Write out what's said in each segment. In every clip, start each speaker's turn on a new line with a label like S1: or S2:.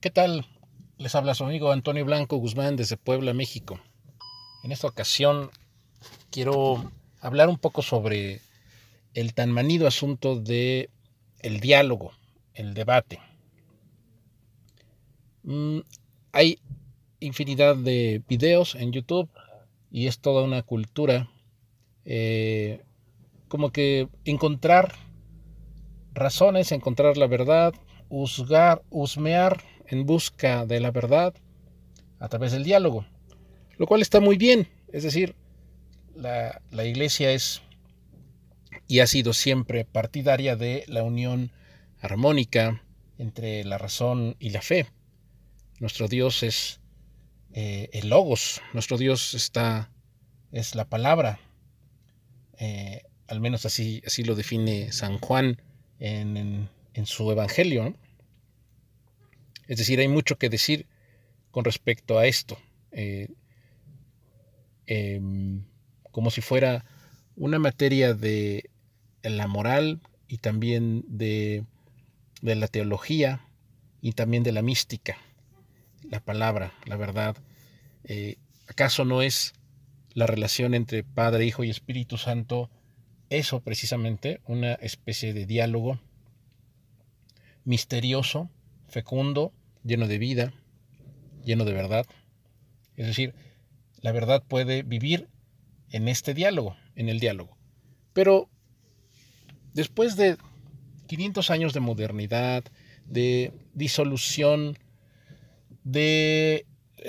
S1: ¿Qué tal? Les habla su amigo Antonio Blanco Guzmán desde Puebla, México. En esta ocasión quiero hablar un poco sobre el tan manido asunto de el diálogo, el debate. Mm, hay infinidad de videos en YouTube y es toda una cultura eh, como que encontrar razones, encontrar la verdad, juzgar, husmear en busca de la verdad a través del diálogo, lo cual está muy bien, es decir, la, la iglesia es y ha sido siempre partidaria de la unión armónica entre la razón y la fe. Nuestro Dios es eh, el logos, nuestro Dios está es la palabra, eh, al menos así, así lo define San Juan en, su Evangelio. Es decir, hay mucho que decir con respecto a esto, eh, em, como si fuera una materia de la moral y también de, la teología y también de la mística, la palabra, la verdad. Eh, ¿Acaso no es la relación entre Padre, Hijo y Espíritu Santo eso precisamente, una especie de diálogo misterioso, fecundo, lleno de vida, lleno de verdad. Es decir, la verdad puede vivir en este diálogo, en el diálogo. Pero después de 500 años de modernidad, de disolución, de,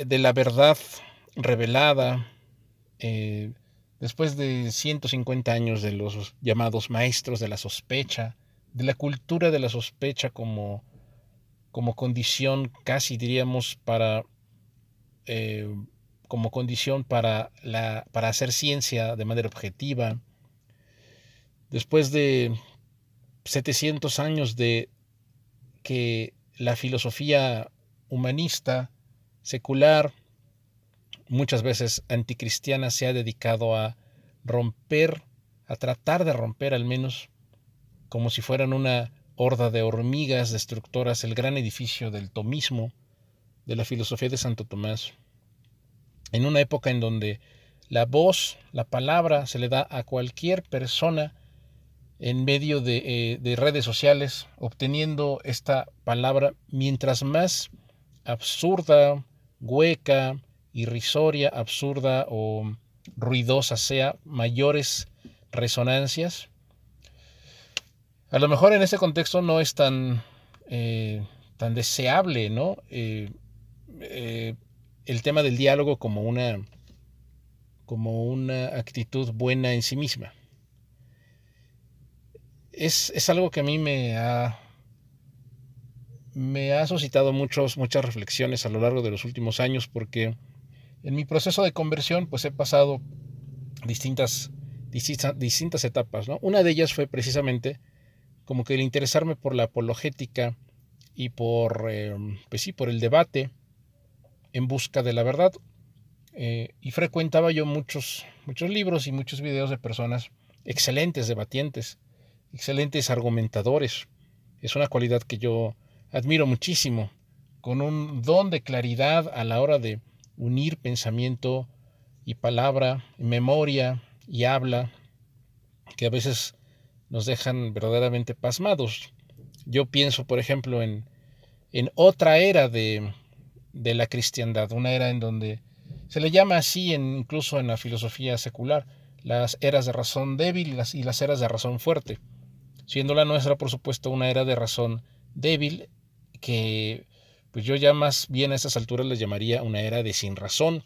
S1: la verdad revelada, eh, después de 150 años de los llamados maestros de la sospecha, de la cultura de la sospecha como, como condición casi diríamos para eh, como condición para, la, para hacer ciencia de manera objetiva. Después de 700 años de que la filosofía humanista, secular, muchas veces anticristiana, se ha dedicado a romper, a tratar de romper al menos como si fueran una horda de hormigas destructoras el gran edificio del tomismo, de la filosofía de Santo Tomás, en una época en donde la voz, la palabra se le da a cualquier persona en medio de, eh, redes sociales, obteniendo esta palabra mientras más absurda, hueca, irrisoria, absurda o ruidosa sea, mayores resonancias a lo mejor en ese contexto no es tan, eh, tan deseable, ¿no? Eh, eh, el tema del diálogo como una, como una actitud buena en sí misma. Es, algo que a mí me ha, me ha suscitado muchos, muchas reflexiones a lo largo de los últimos años porque en mi proceso de conversión pues he pasado distintas, distintas, distintas etapas. ¿no? Una de ellas fue precisamente como que el interesarme por la apologética y por, eh, pues sí, por el debate en busca de la verdad. Eh, y frecuentaba yo muchos, muchos libros y muchos videos de personas excelentes debatientes, excelentes argumentadores. Es una cualidad que yo admiro muchísimo, con un don de claridad a la hora de unir pensamiento y palabra, memoria y habla, que a veces nos dejan verdaderamente pasmados. Yo pienso, por ejemplo, en, en otra era de, de, la cristiandad, una era en donde se le llama así en, incluso en la filosofía secular, las eras de razón débil y las, eras de razón fuerte, siendo la nuestra, por supuesto, una era de razón débil que pues yo ya más bien a estas alturas les llamaría una era de sin razón,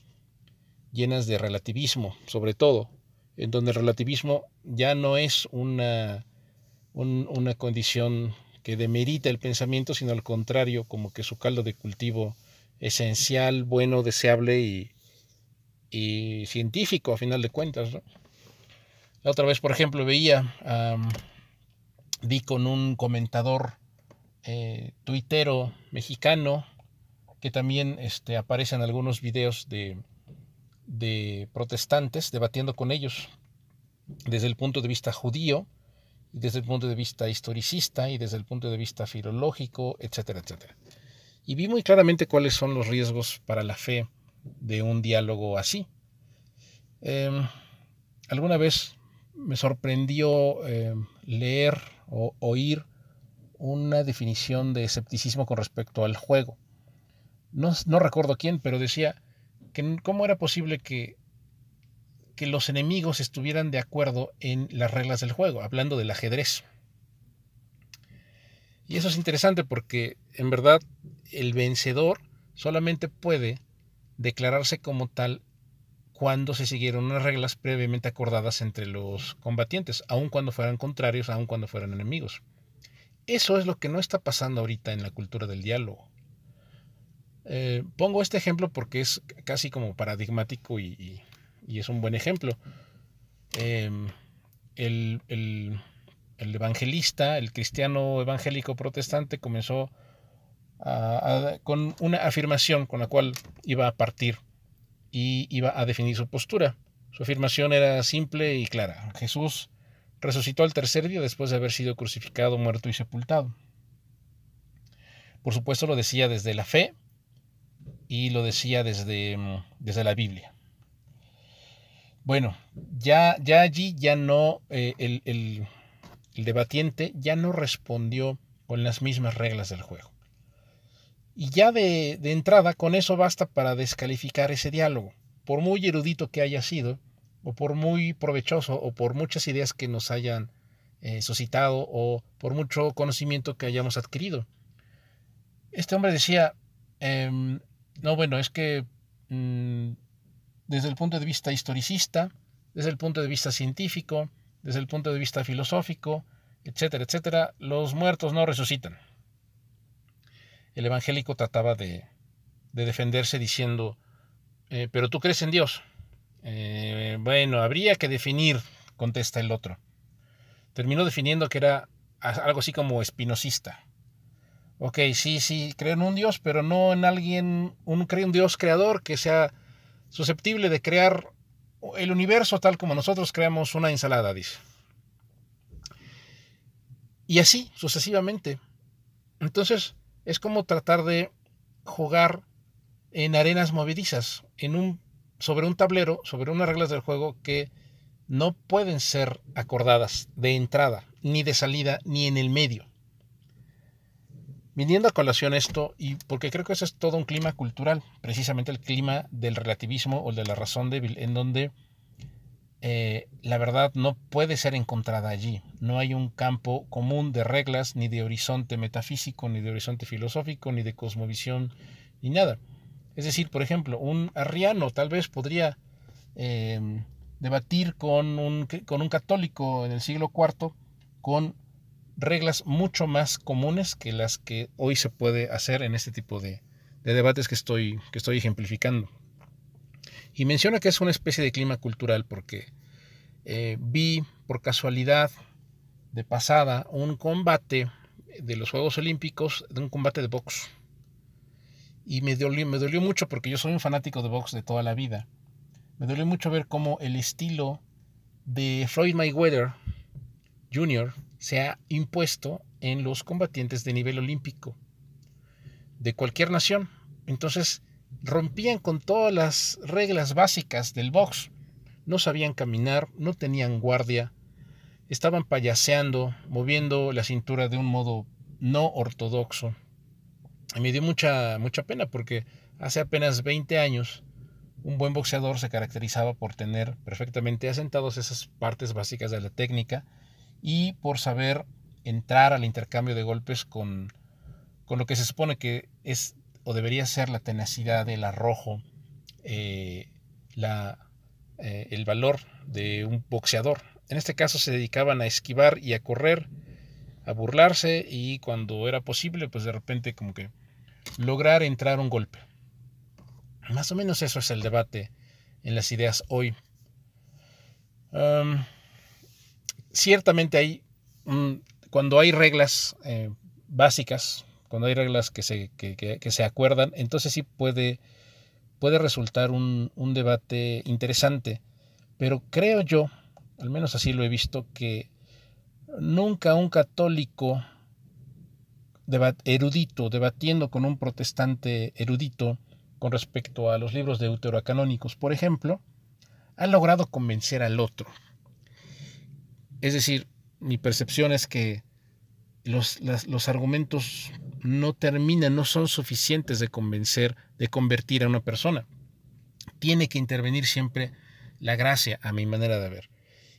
S1: llenas de relativismo, sobre todo, en donde el relativismo ya no es una, una condición que demerita el pensamiento, sino al contrario, como que su caldo de cultivo esencial, bueno, deseable y, científico, a final de cuentas. La otra vez, por ejemplo, veía, vi con un comentador eh, tuitero mexicano que también este, aparece en algunos videos de, de protestantes, debatiendo con ellos desde el punto de vista judío, desde el punto de vista historicista y desde el punto de vista filológico, etcétera, etcétera. Y vi muy claramente cuáles son los riesgos para la fe de un diálogo así. Em, alguna vez me sorprendió em, leer o oír una definición de escepticismo con respecto al juego. No, no recuerdo quién, pero decía que cómo era posible que, que los enemigos estuvieran de acuerdo en las reglas del juego, hablando del ajedrez. Y eso es interesante porque en verdad el vencedor solamente puede declararse como tal cuando se siguieron unas reglas previamente acordadas entre los combatientes, aun cuando fueran contrarios, aun cuando fueran enemigos. Eso es lo que no está pasando ahorita en la cultura del diálogo. Eh, pongo este ejemplo porque es casi como paradigmático y, es un buen ejemplo. Em, el, el evangelista, el cristiano evangélico protestante, comenzó con una afirmación con la cual iba a partir y iba a definir su postura. Su afirmación era simple y clara. Jesús resucitó al tercer día después de haber sido crucificado, muerto y sepultado. Por supuesto lo decía desde la fe y lo decía desde, desde la Biblia. Bueno, ya, ya allí ya no, eh, el, el debatiente ya no respondió con las mismas reglas del juego. Y ya de, entrada, con eso basta para descalificar ese diálogo, por muy erudito que haya sido, o por muy provechoso, o por muchas ideas que nos hayan eh, suscitado, o por mucho conocimiento que hayamos adquirido. Este hombre decía, em, no, bueno, es que mm, desde el punto de vista historicista, desde el punto de vista científico, desde el punto de vista filosófico, etcétera, etcétera, los muertos no resucitan. El evangélico trataba de, defenderse diciendo, eh, pero tú crees en Dios. Eh, bueno, habría que definir, contesta el otro. Terminó definiendo que era algo así como espinosista. Ok, sí, sí, creo en un Dios, pero no en alguien, un, un Dios creador que sea susceptible de crear el universo tal como nosotros creamos una ensalada, dice. Y así, sucesivamente. Entonces, es como tratar de jugar en arenas movedizas, en un, sobre un tablero, sobre unas reglas del juego que no pueden ser acordadas de entrada, ni de salida, ni en el medio. Viniendo a colación esto, y porque creo que eso es todo un clima cultural, precisamente el clima del relativismo o de la razón débil, en donde eh, la verdad no puede ser encontrada allí. No hay un campo común de reglas, ni de horizonte metafísico, ni de horizonte filosófico, ni de cosmovisión, ni nada. Es decir, por ejemplo, un arriano tal vez podría em, debatir con un, con un católico en el siglo IV con reglas mucho más comunes que las que hoy se puede hacer en este tipo de, debates que estoy, que estoy ejemplificando. Y menciona que es una especie de clima cultural porque eh, vi por casualidad de pasada un combate de los Juegos Olímpicos, de un combate de box. Y me dolió, me dolió mucho porque yo soy un fanático de box de toda la vida. Me dolió mucho ver cómo el estilo de Floyd Mayweather Jr. se ha impuesto en los combatientes de nivel olímpico de cualquier nación. Entonces, rompían con todas las reglas básicas del box. No sabían caminar, no tenían guardia, estaban payaseando, moviendo la cintura de un modo no ortodoxo. Y me dio mucha, mucha pena porque hace apenas 20 años un buen boxeador se caracterizaba por tener perfectamente asentados esas partes básicas de la técnica y por saber entrar al intercambio de golpes con, con lo que se supone que es o debería ser la tenacidad, el arrojo, eh, la, eh, el valor de un boxeador. En este caso se dedicaban a esquivar y a correr, a burlarse y cuando era posible, pues de repente como que lograr entrar un golpe. Más o menos eso es el debate en las ideas hoy. Ciertamente hay, cuando hay reglas eh, básicas, cuando hay reglas que se, que, se acuerdan, entonces sí puede, puede resultar un, debate interesante. Pero creo yo, al menos así lo he visto, que nunca un católico erudito debatiendo con un protestante erudito con respecto a los libros de deuterocanónicos, por ejemplo, ha logrado convencer al otro. Es decir, mi percepción es que los, los, argumentos no terminan, no son suficientes de convencer, de convertir a una persona. Tiene que intervenir siempre la gracia, a mi manera de ver.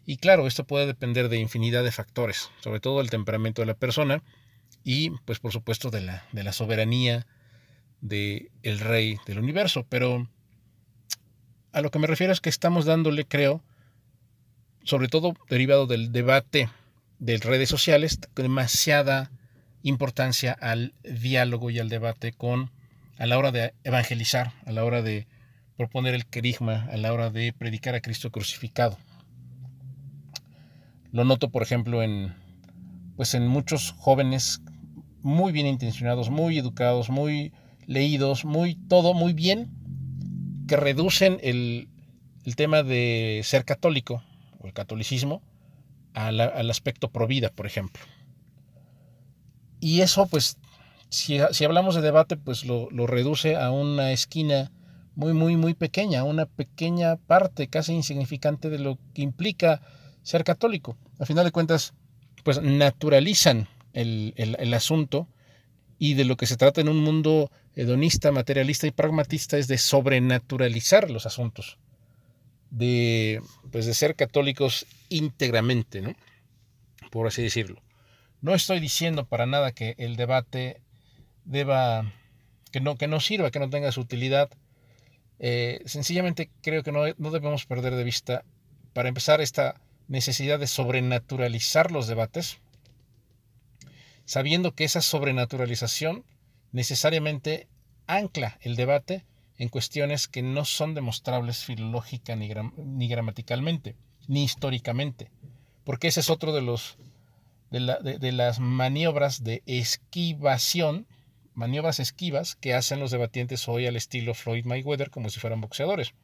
S1: Y claro, esto puede depender de infinidad de factores, sobre todo el temperamento de la persona y, pues por supuesto, de la, de la soberanía del el rey del universo. Pero a lo que me refiero es que estamos dándole, creo, sobre todo derivado del debate de redes sociales, demasiada importancia al diálogo y al debate con a la hora de evangelizar, a la hora de proponer el querigma, a la hora de predicar a Cristo crucificado. Lo noto, por ejemplo, en, pues en muchos jóvenes muy bien intencionados, muy educados, muy leídos, muy todo muy bien, que reducen el, tema de ser católico el catolicismo al, aspecto pro vida, por ejemplo. Y eso, pues, si, hablamos de debate, pues lo, lo, reduce a una esquina muy, muy, muy pequeña, una pequeña parte casi insignificante de lo que implica ser católico. A final de cuentas, pues naturalizan el, el, asunto y de lo que se trata en un mundo hedonista, materialista y pragmatista es de sobrenaturalizar los asuntos, de, pues de ser católicos íntegramente, ¿no? por así decirlo. No estoy diciendo para nada que el debate deba, que no, que no sirva, que no tenga su utilidad. Eh, sencillamente creo que no, no debemos perder de vista, para empezar, esta necesidad de sobrenaturalizar los debates, sabiendo que esa sobrenaturalización necesariamente ancla el debate en cuestiones que no son demostrables filológica ni, ni gramaticalmente, ni históricamente, porque ese es otro de los de, de, las maniobras de esquivación, maniobras esquivas que hacen los debatientes hoy al estilo Floyd Mayweather como si fueran boxeadores.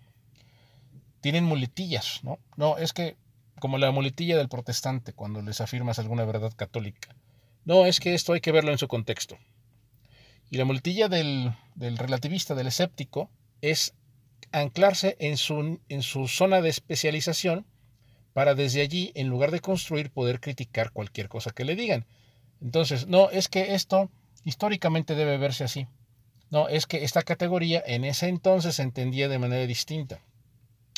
S1: Tienen muletillas, ¿no? No, es que como la muletilla del protestante cuando les afirmas alguna verdad católica. No, es que esto hay que verlo en su contexto. Y la muletilla del, relativista, del escéptico, es anclarse en su zona de especialización para desde allí, en lugar de construir, poder criticar cualquier cosa que le digan. Entonces, no, es que esto históricamente debe verse así. No, es que esta categoría en ese entonces se entendía de manera distinta.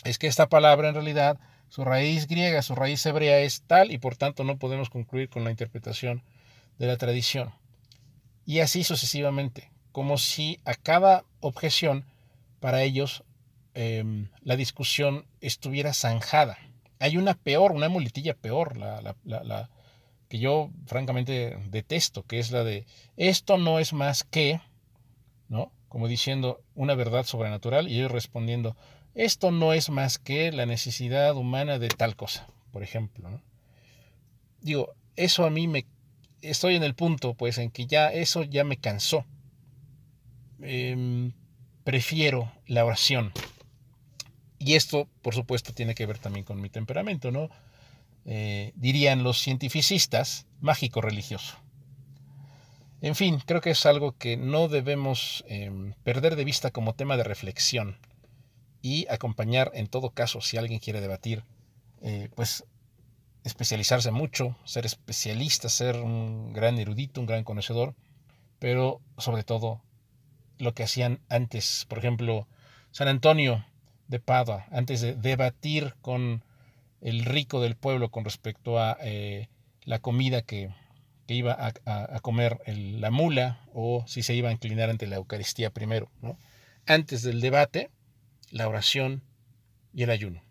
S1: Es que esta palabra en realidad su raíz griega, su raíz hebrea es tal y por tanto no podemos concluir con la interpretación de la tradición. Y así sucesivamente, como si a cada objeción para ellos em, la discusión estuviera zanjada. Hay una peor, una muletilla peor, la, la, que yo francamente detesto, que es la de esto no es más que, ¿no? Como diciendo una verdad sobrenatural y ellos respondiendo, esto no es más que la necesidad humana de tal cosa, por ejemplo. Digo, eso a mí me... Estoy en el punto, pues, en que ya eso ya me cansó. Em, prefiero la oración. Y esto, por supuesto, tiene que ver también con mi temperamento, ¿no? Eh, dirían los cientificistas, mágico religioso. En fin, creo que es algo que no debemos em, perder de vista como tema de reflexión y acompañar en todo caso si alguien quiere debatir, eh, pues especializarse mucho, ser especialista, ser un gran erudito, un gran conocedor, pero sobre todo lo que hacían antes, por ejemplo, San Antonio de Padua, antes de debatir con el rico del pueblo con respecto a eh, la comida que, iba a, comer la mula o si se iba a inclinar ante la Eucaristía primero. ¿no? Antes del debate, la oración y el ayuno.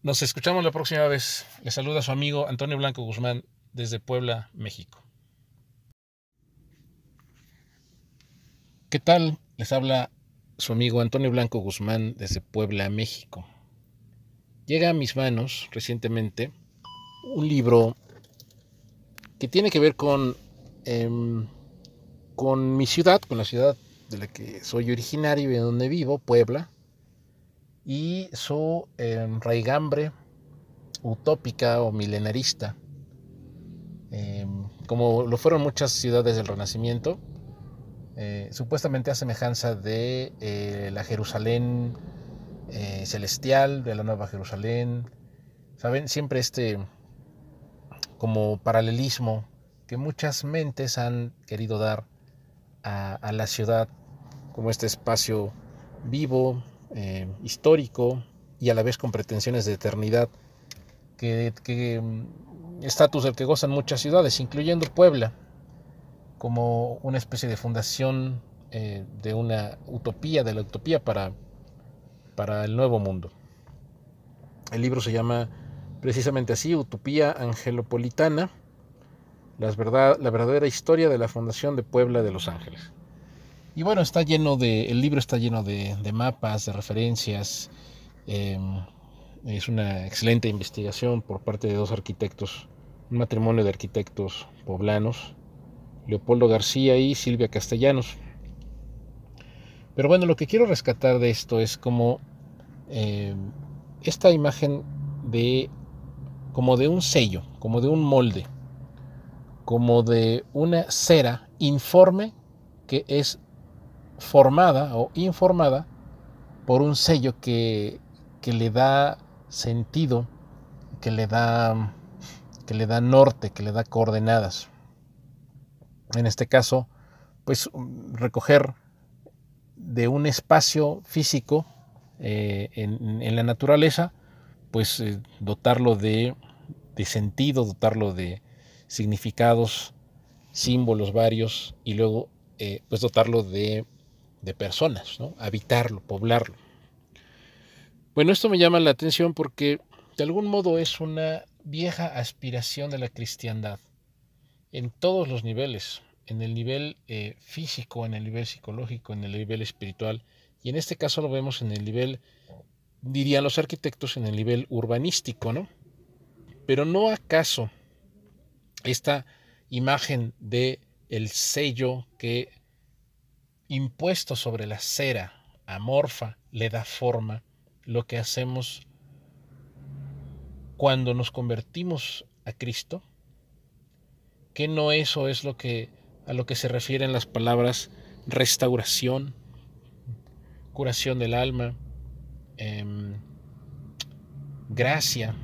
S1: Nos escuchamos la próxima vez. Le saluda su amigo Antonio Blanco Guzmán desde Puebla, México. ¿Qué tal? Les habla su amigo Antonio Blanco Guzmán desde Puebla, México. Llega a mis manos recientemente un libro que tiene que ver con, em, con mi ciudad, con la ciudad de la que soy originario y de donde vivo, Puebla, y su raigambre utópica o milenarista, em, como lo fueron muchas ciudades del Renacimiento, eh, supuestamente a semejanza de eh, la Jerusalén eh, celestial, de la Nueva Jerusalén. ¿Saben? Siempre este como paralelismo que muchas mentes han querido dar a, la ciudad como este espacio vivo, histórico y a la vez con pretensiones de eternidad, que, mm, estatus del que gozan muchas ciudades, incluyendo Puebla como una especie de fundación eh, de una utopía, de la utopía para, para el nuevo mundo. El libro se llama precisamente así, Utopía Angelopolitana, verdad, la verdadera historia de la fundación de Puebla de Los Ángeles. Y bueno, está lleno de, el libro está lleno de, mapas, de referencias. Em, es una excelente investigación por parte de dos arquitectos, un matrimonio de arquitectos poblanos, Leopoldo García y Silvia Castellanos. Pero bueno, lo que quiero rescatar de esto es como eh, esta imagen de como de un sello, como de un molde, como de una cera informe que es formada o informada por un sello que, que le da sentido, que le da que le da norte, que le da coordenadas. En este caso, pues recoger de un espacio físico eh, en, la naturaleza, pues eh, dotarlo de, sentido, dotarlo de significados, símbolos varios y luego eh, pues dotarlo de, de personas, ¿no? habitarlo, poblarlo. Bueno, esto me llama la atención porque de algún modo es una vieja aspiración de la cristiandad en todos los niveles, en el nivel eh, físico, en el nivel psicológico, en el nivel espiritual, y en este caso lo vemos en el nivel, dirían los arquitectos, en el nivel urbanístico, ¿no? Pero no acaso esta imagen de el sello que impuesto sobre la cera amorfa le da forma, lo que hacemos cuando nos convertimos a Cristo, que no eso es lo que a lo que se refieren las palabras restauración, curación del alma, em, gracia.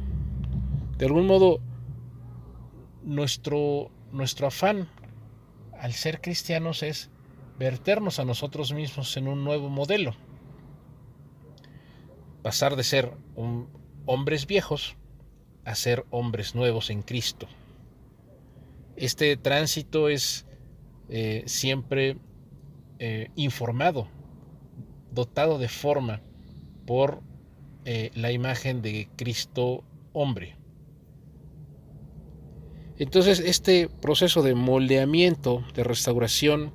S1: De algún modo, nuestro, nuestro afán al ser cristianos es verternos a nosotros mismos en un nuevo modelo. Pasar de ser hombres viejos a ser hombres nuevos en Cristo. Este tránsito es eh, siempre eh, informado, dotado de forma por eh, la imagen de Cristo hombre. Entonces este proceso de moldeamiento, de restauración,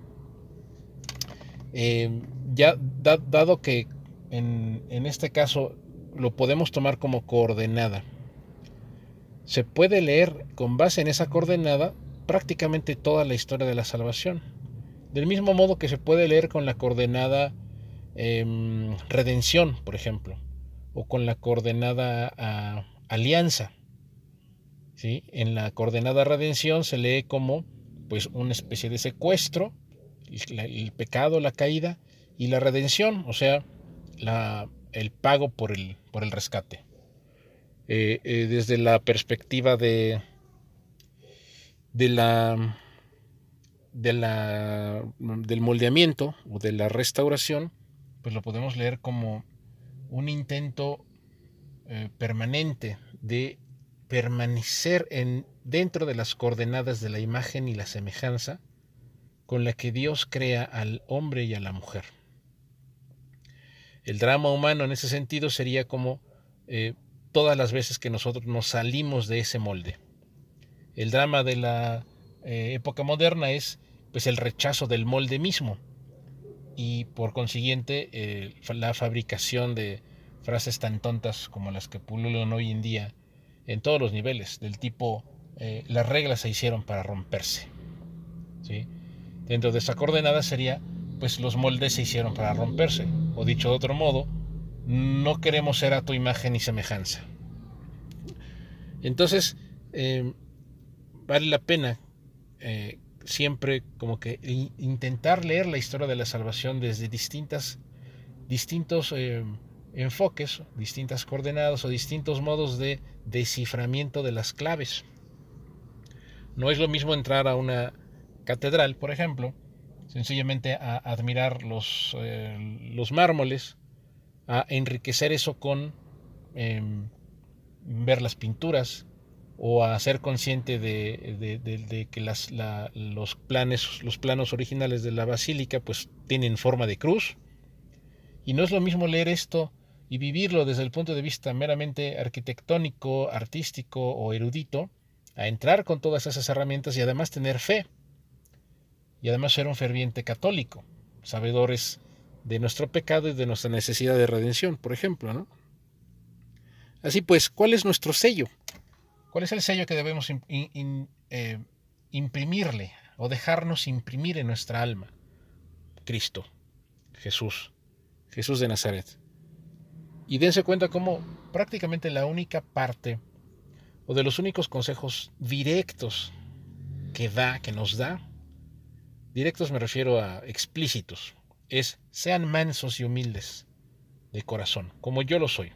S1: ya dado que en, en este caso lo podemos tomar como coordenada, se puede leer con base en esa coordenada prácticamente toda la historia de la salvación. Del mismo modo que se puede leer con la coordenada em, redención, por ejemplo, o con la coordenada alianza. ¿sí? En la coordenada redención se lee como pues, una especie de secuestro, el, pecado, la caída, y la redención, o sea, el pago por el, rescate. Eh, eh, desde la perspectiva de, la, de la, del moldeamiento o de la restauración, pues lo podemos leer como un intento eh, permanente de permanecer en, dentro de las coordenadas de la imagen y la semejanza con la que Dios crea al hombre y a la mujer. El drama humano en ese sentido sería como todas las veces que nosotros nos salimos de ese molde. El drama de la eh, época moderna es pues el rechazo del molde mismo y por consiguiente eh, la fabricación de frases tan tontas como las que pululan hoy en día en todos los niveles, del tipo eh, las reglas se hicieron para romperse. ¿sí? Dentro de esa coordenada sería pues los moldes se hicieron para romperse, o dicho de otro modo, no queremos ser a tu imagen y semejanza. Entonces, em, vale la pena eh, siempre como que intentar leer la historia de la salvación desde distintas, distintos eh, enfoques, distintas coordenadas o distintos modos de desciframiento de las claves. No es lo mismo entrar a una catedral, por ejemplo, sencillamente a admirar los, eh, los mármoles, a enriquecer eso con em, ver las pinturas o a ser consciente de, que las, los, planes, los planos originales de la basílica pues tienen forma de cruz. Y no es lo mismo leer esto y vivirlo desde el punto de vista meramente arquitectónico, artístico o erudito, a entrar con todas esas herramientas y además tener fe. Y además ser un ferviente católico, sabedores de nuestro pecado y de nuestra necesidad de redención, por ejemplo. ¿no? Así pues, ¿cuál es nuestro sello? ¿Cuál es el sello que debemos eh, imprimirle o dejarnos imprimir en nuestra alma? Cristo, Jesús, Jesús de Nazaret. Y dense cuenta cómo prácticamente la única parte o de los únicos consejos directos que da, que nos da, directos me refiero a explícitos, es sean mansos y humildes de corazón, como yo lo soy.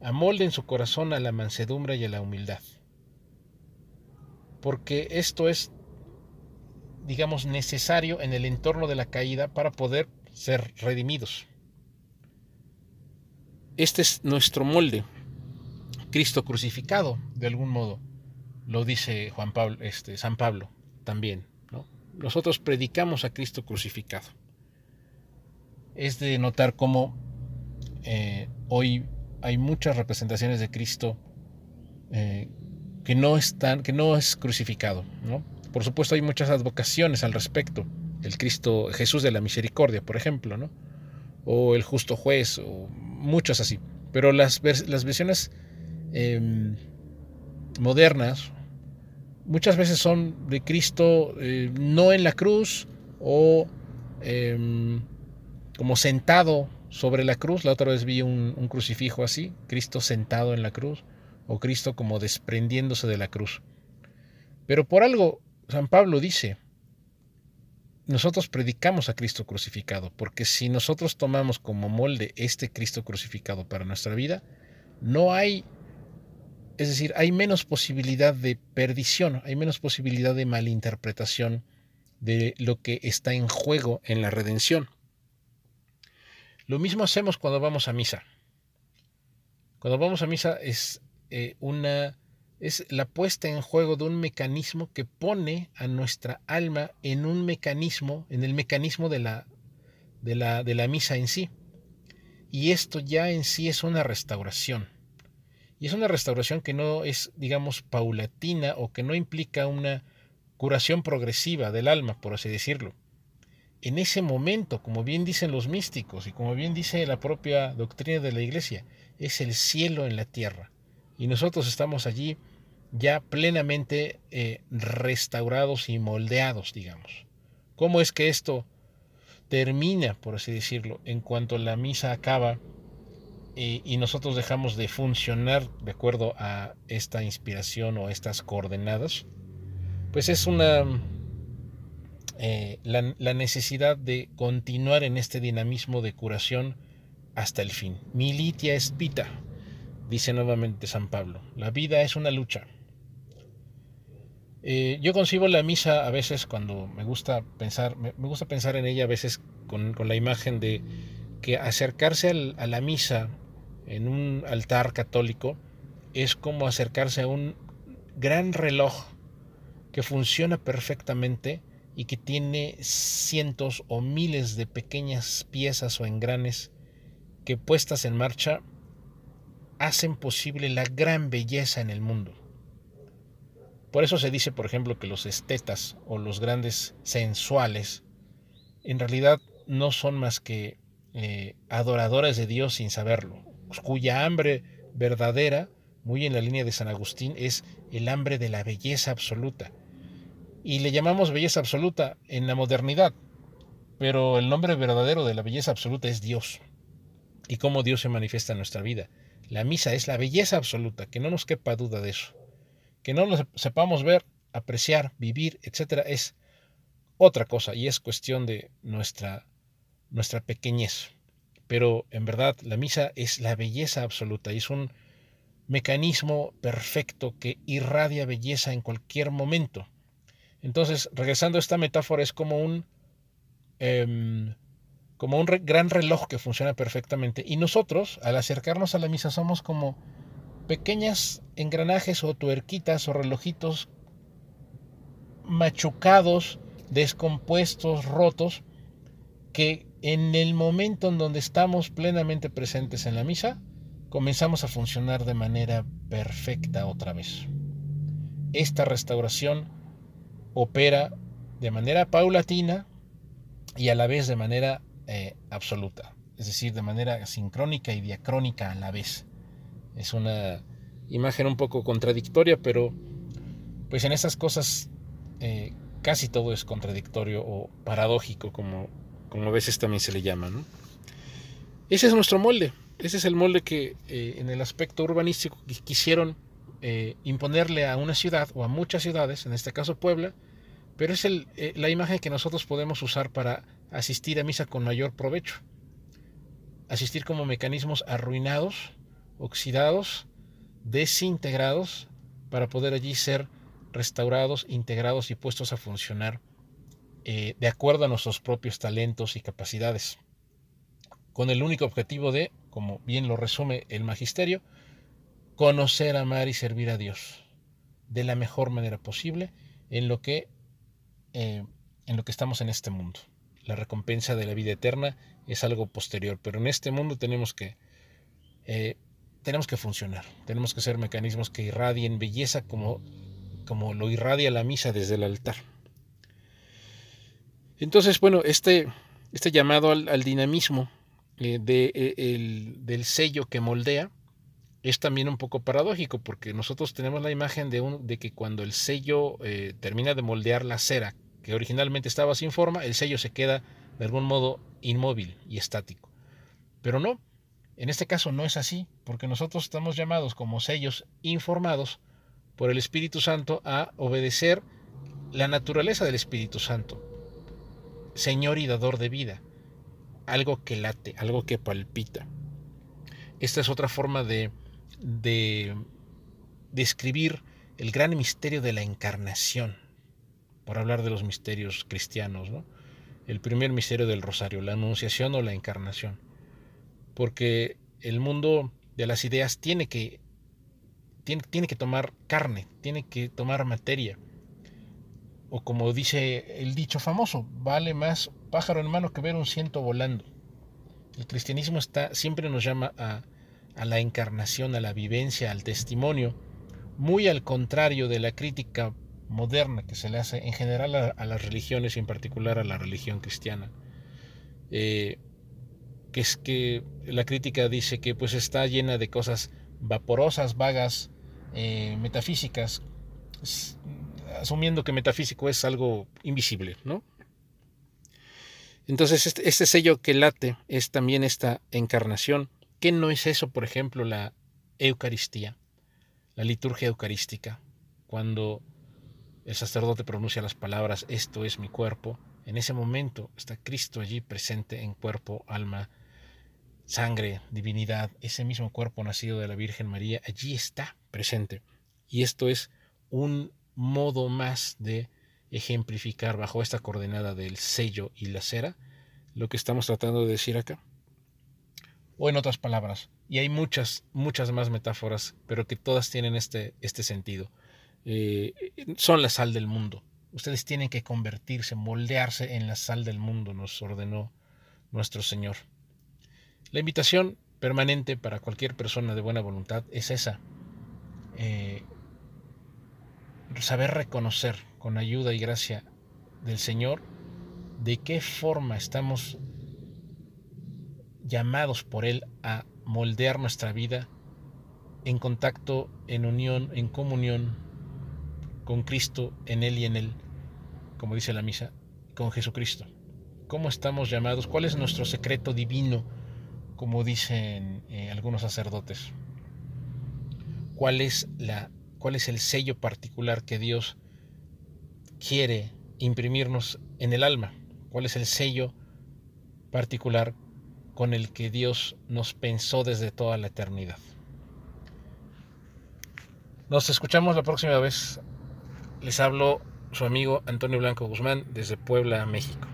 S1: Amolden su corazón a la mansedumbre y a la humildad. Porque esto es, digamos, necesario en el entorno de la caída para poder ser redimidos. Este es nuestro molde. Cristo crucificado, de algún modo, lo dice Juan Pablo, este, San Pablo también. Nosotros predicamos a Cristo crucificado. Es de notar cómo eh, hoy hay muchas representaciones de Cristo eh, que, no están, que no es crucificado. Por supuesto hay muchas advocaciones al respecto. El Cristo, Jesús de la Misericordia, por ejemplo, ¿no? o el justo juez, o muchas así. Pero las, las versiones em, modernas muchas veces son de Cristo eh, no en la cruz o em, como sentado sobre la cruz. La otra vez vi un, un, crucifijo así, Cristo sentado en la cruz o Cristo como desprendiéndose de la cruz. Pero por algo San Pablo dice, nosotros predicamos a Cristo crucificado, porque si nosotros tomamos como molde este Cristo crucificado para nuestra vida, no hay, es decir, hay menos posibilidad de perdición, hay menos posibilidad de malinterpretación de lo que está en juego en la redención. Lo mismo hacemos cuando vamos a misa. Cuando vamos a misa es eh, una es la puesta en juego de un mecanismo que pone a nuestra alma en un mecanismo, en el mecanismo de la, de la, de la misa en sí. Y esto ya en sí es una restauración. Y es una restauración que no es, digamos, paulatina o que no implica una curación progresiva del alma, por así decirlo. En ese momento, como bien dicen los místicos y como bien dice la propia doctrina de la Iglesia, es el cielo en la tierra. Y nosotros estamos allí ya plenamente eh, restaurados y moldeados, digamos. ¿Cómo es que esto termina, por así decirlo, en cuanto la misa acaba y, nosotros dejamos de funcionar de acuerdo a esta inspiración o estas coordenadas? Pues es una... Eh, la, necesidad de continuar en este dinamismo de curación hasta el fin. Militia espita, dice nuevamente San Pablo. La vida es una lucha. Eh, yo concibo la misa a veces cuando me gusta pensar, me, gusta pensar en ella a veces con, la imagen de que acercarse a la misa en un altar católico es como acercarse a un gran reloj que funciona perfectamente y que tiene cientos o miles de pequeñas piezas o engranes que puestas en marcha hacen posible la gran belleza en el mundo. Por eso se dice, por ejemplo, que los estetas o los grandes sensuales en realidad no son más que eh, adoradores de Dios sin saberlo, cuya hambre verdadera, muy en la línea de San Agustín, es el hambre de la belleza absoluta. Y le llamamos belleza absoluta en la modernidad, pero el nombre verdadero de la belleza absoluta es Dios. Y cómo Dios se manifiesta en nuestra vida. La misa es la belleza absoluta, que no nos quepa duda de eso que no lo sepamos ver apreciar, vivir, etcétera, es otra cosa y es cuestión de nuestra, nuestra pequeñez. Pero en verdad la misa es la belleza absoluta es un mecanismo perfecto que irradia belleza en cualquier momento. Entonces, regresando a esta metáfora, es como un, em, como un gran reloj que funciona perfectamente. Y nosotros, al acercarnos a la misa, somos como pequeñas engranajes o tuerquitas o relojitos machucados, descompuestos, rotos, que en el momento en donde estamos plenamente presentes en la misa, comenzamos a funcionar de manera perfecta otra vez. Esta restauración opera de manera paulatina y a la vez de manera eh, absoluta, es decir, de manera sincrónica y diacrónica a la vez. Es una imagen un poco contradictoria, pero pues en estas cosas eh, casi todo es contradictorio o paradójico, como, como a veces también se le llama. Ese es nuestro molde, ese es el molde que eh, en el aspecto urbanístico quisieron eh, imponerle a una ciudad o a muchas ciudades, en este caso Puebla, pero es eh, la imagen que nosotros podemos usar para asistir a misa con mayor provecho. Asistir como mecanismos arruinados, oxidados, desintegrados, para poder allí ser restaurados, integrados y puestos a funcionar de acuerdo a nuestros propios talentos y capacidades, con el único objetivo de como bien lo resume el magisterio, conocer, amar y servir a Dios de la mejor manera posible en lo que, eh, en lo que estamos en este mundo. La recompensa de la vida eterna es algo posterior, pero en este mundo tenemos que, eh, tenemos que funcionar, tenemos que ser mecanismos que irradien belleza como, como lo irradia la misa desde el altar. Entonces, bueno, este, este llamado al dinamismo eh, de, eh, del sello que moldea es también un poco paradójico porque nosotros tenemos la imagen de, un, de que cuando el sello eh, termina de moldear la cera que originalmente estaba sin forma, el sello se queda de algún modo inmóvil y estático. Pero no, en este caso no es así, porque nosotros estamos llamados como sellos informados por el Espíritu Santo a obedecer la naturaleza del Espíritu Santo, Señor y dador de vida algo que late, algo que palpita. Esta es otra forma de, de describir el gran misterio de la encarnación, por hablar de los misterios cristianos, ¿no? El primer misterio del rosario, la anunciación o la encarnación. Porque el mundo de las ideas tiene que, tiene, tiene que tomar carne, tiene que tomar materia. O como dice el dicho famoso, vale más pájaro en mano que ver un ciento volando. El cristianismo está, siempre nos llama a, la encarnación, a la vivencia, al testimonio, muy al contrario de la crítica moderna que se le hace en general a, las religiones y en particular a la religión cristiana. Eh, que es que la crítica dice que pues está llena de cosas vaporosas, vagas, eh, metafísicas, asumiendo que metafísico es algo invisible, ¿no? Entonces, este, este, sello que late es también esta encarnación. ¿Qué no es eso, por ejemplo, la Eucaristía, la liturgia eucarística? Cuando el sacerdote pronuncia las palabras, esto es mi cuerpo, en ese momento está Cristo allí presente en cuerpo, alma, sangre, divinidad, ese mismo cuerpo nacido de la Virgen María, allí está presente. Y esto es un modo más de ejemplificar bajo esta coordenada del sello y la cera lo que estamos tratando de decir acá. O en otras palabras, y hay muchas, muchas más metáforas, pero que todas tienen este, este sentido. Eh, son la sal del mundo. Ustedes tienen que convertirse, moldearse en la sal del mundo, nos ordenó nuestro Señor. La invitación permanente para cualquier persona de buena voluntad es esa. Eh, saber reconocer con ayuda y gracia del Señor de qué forma estamos llamados por Él a moldear nuestra vida en contacto, en unión, en comunión con Cristo, en Él y en Él, como dice la misa, con Jesucristo. ¿Cómo estamos llamados? ¿Cuál es nuestro secreto divino, como dicen eh, algunos sacerdotes? ¿Cuál es, la, ¿Cuál es el sello particular que Dios quiere imprimirnos en el alma, cuál es el sello particular con el que Dios nos pensó desde toda la eternidad. Nos escuchamos la próxima vez. Les hablo su amigo Antonio Blanco Guzmán desde Puebla, México.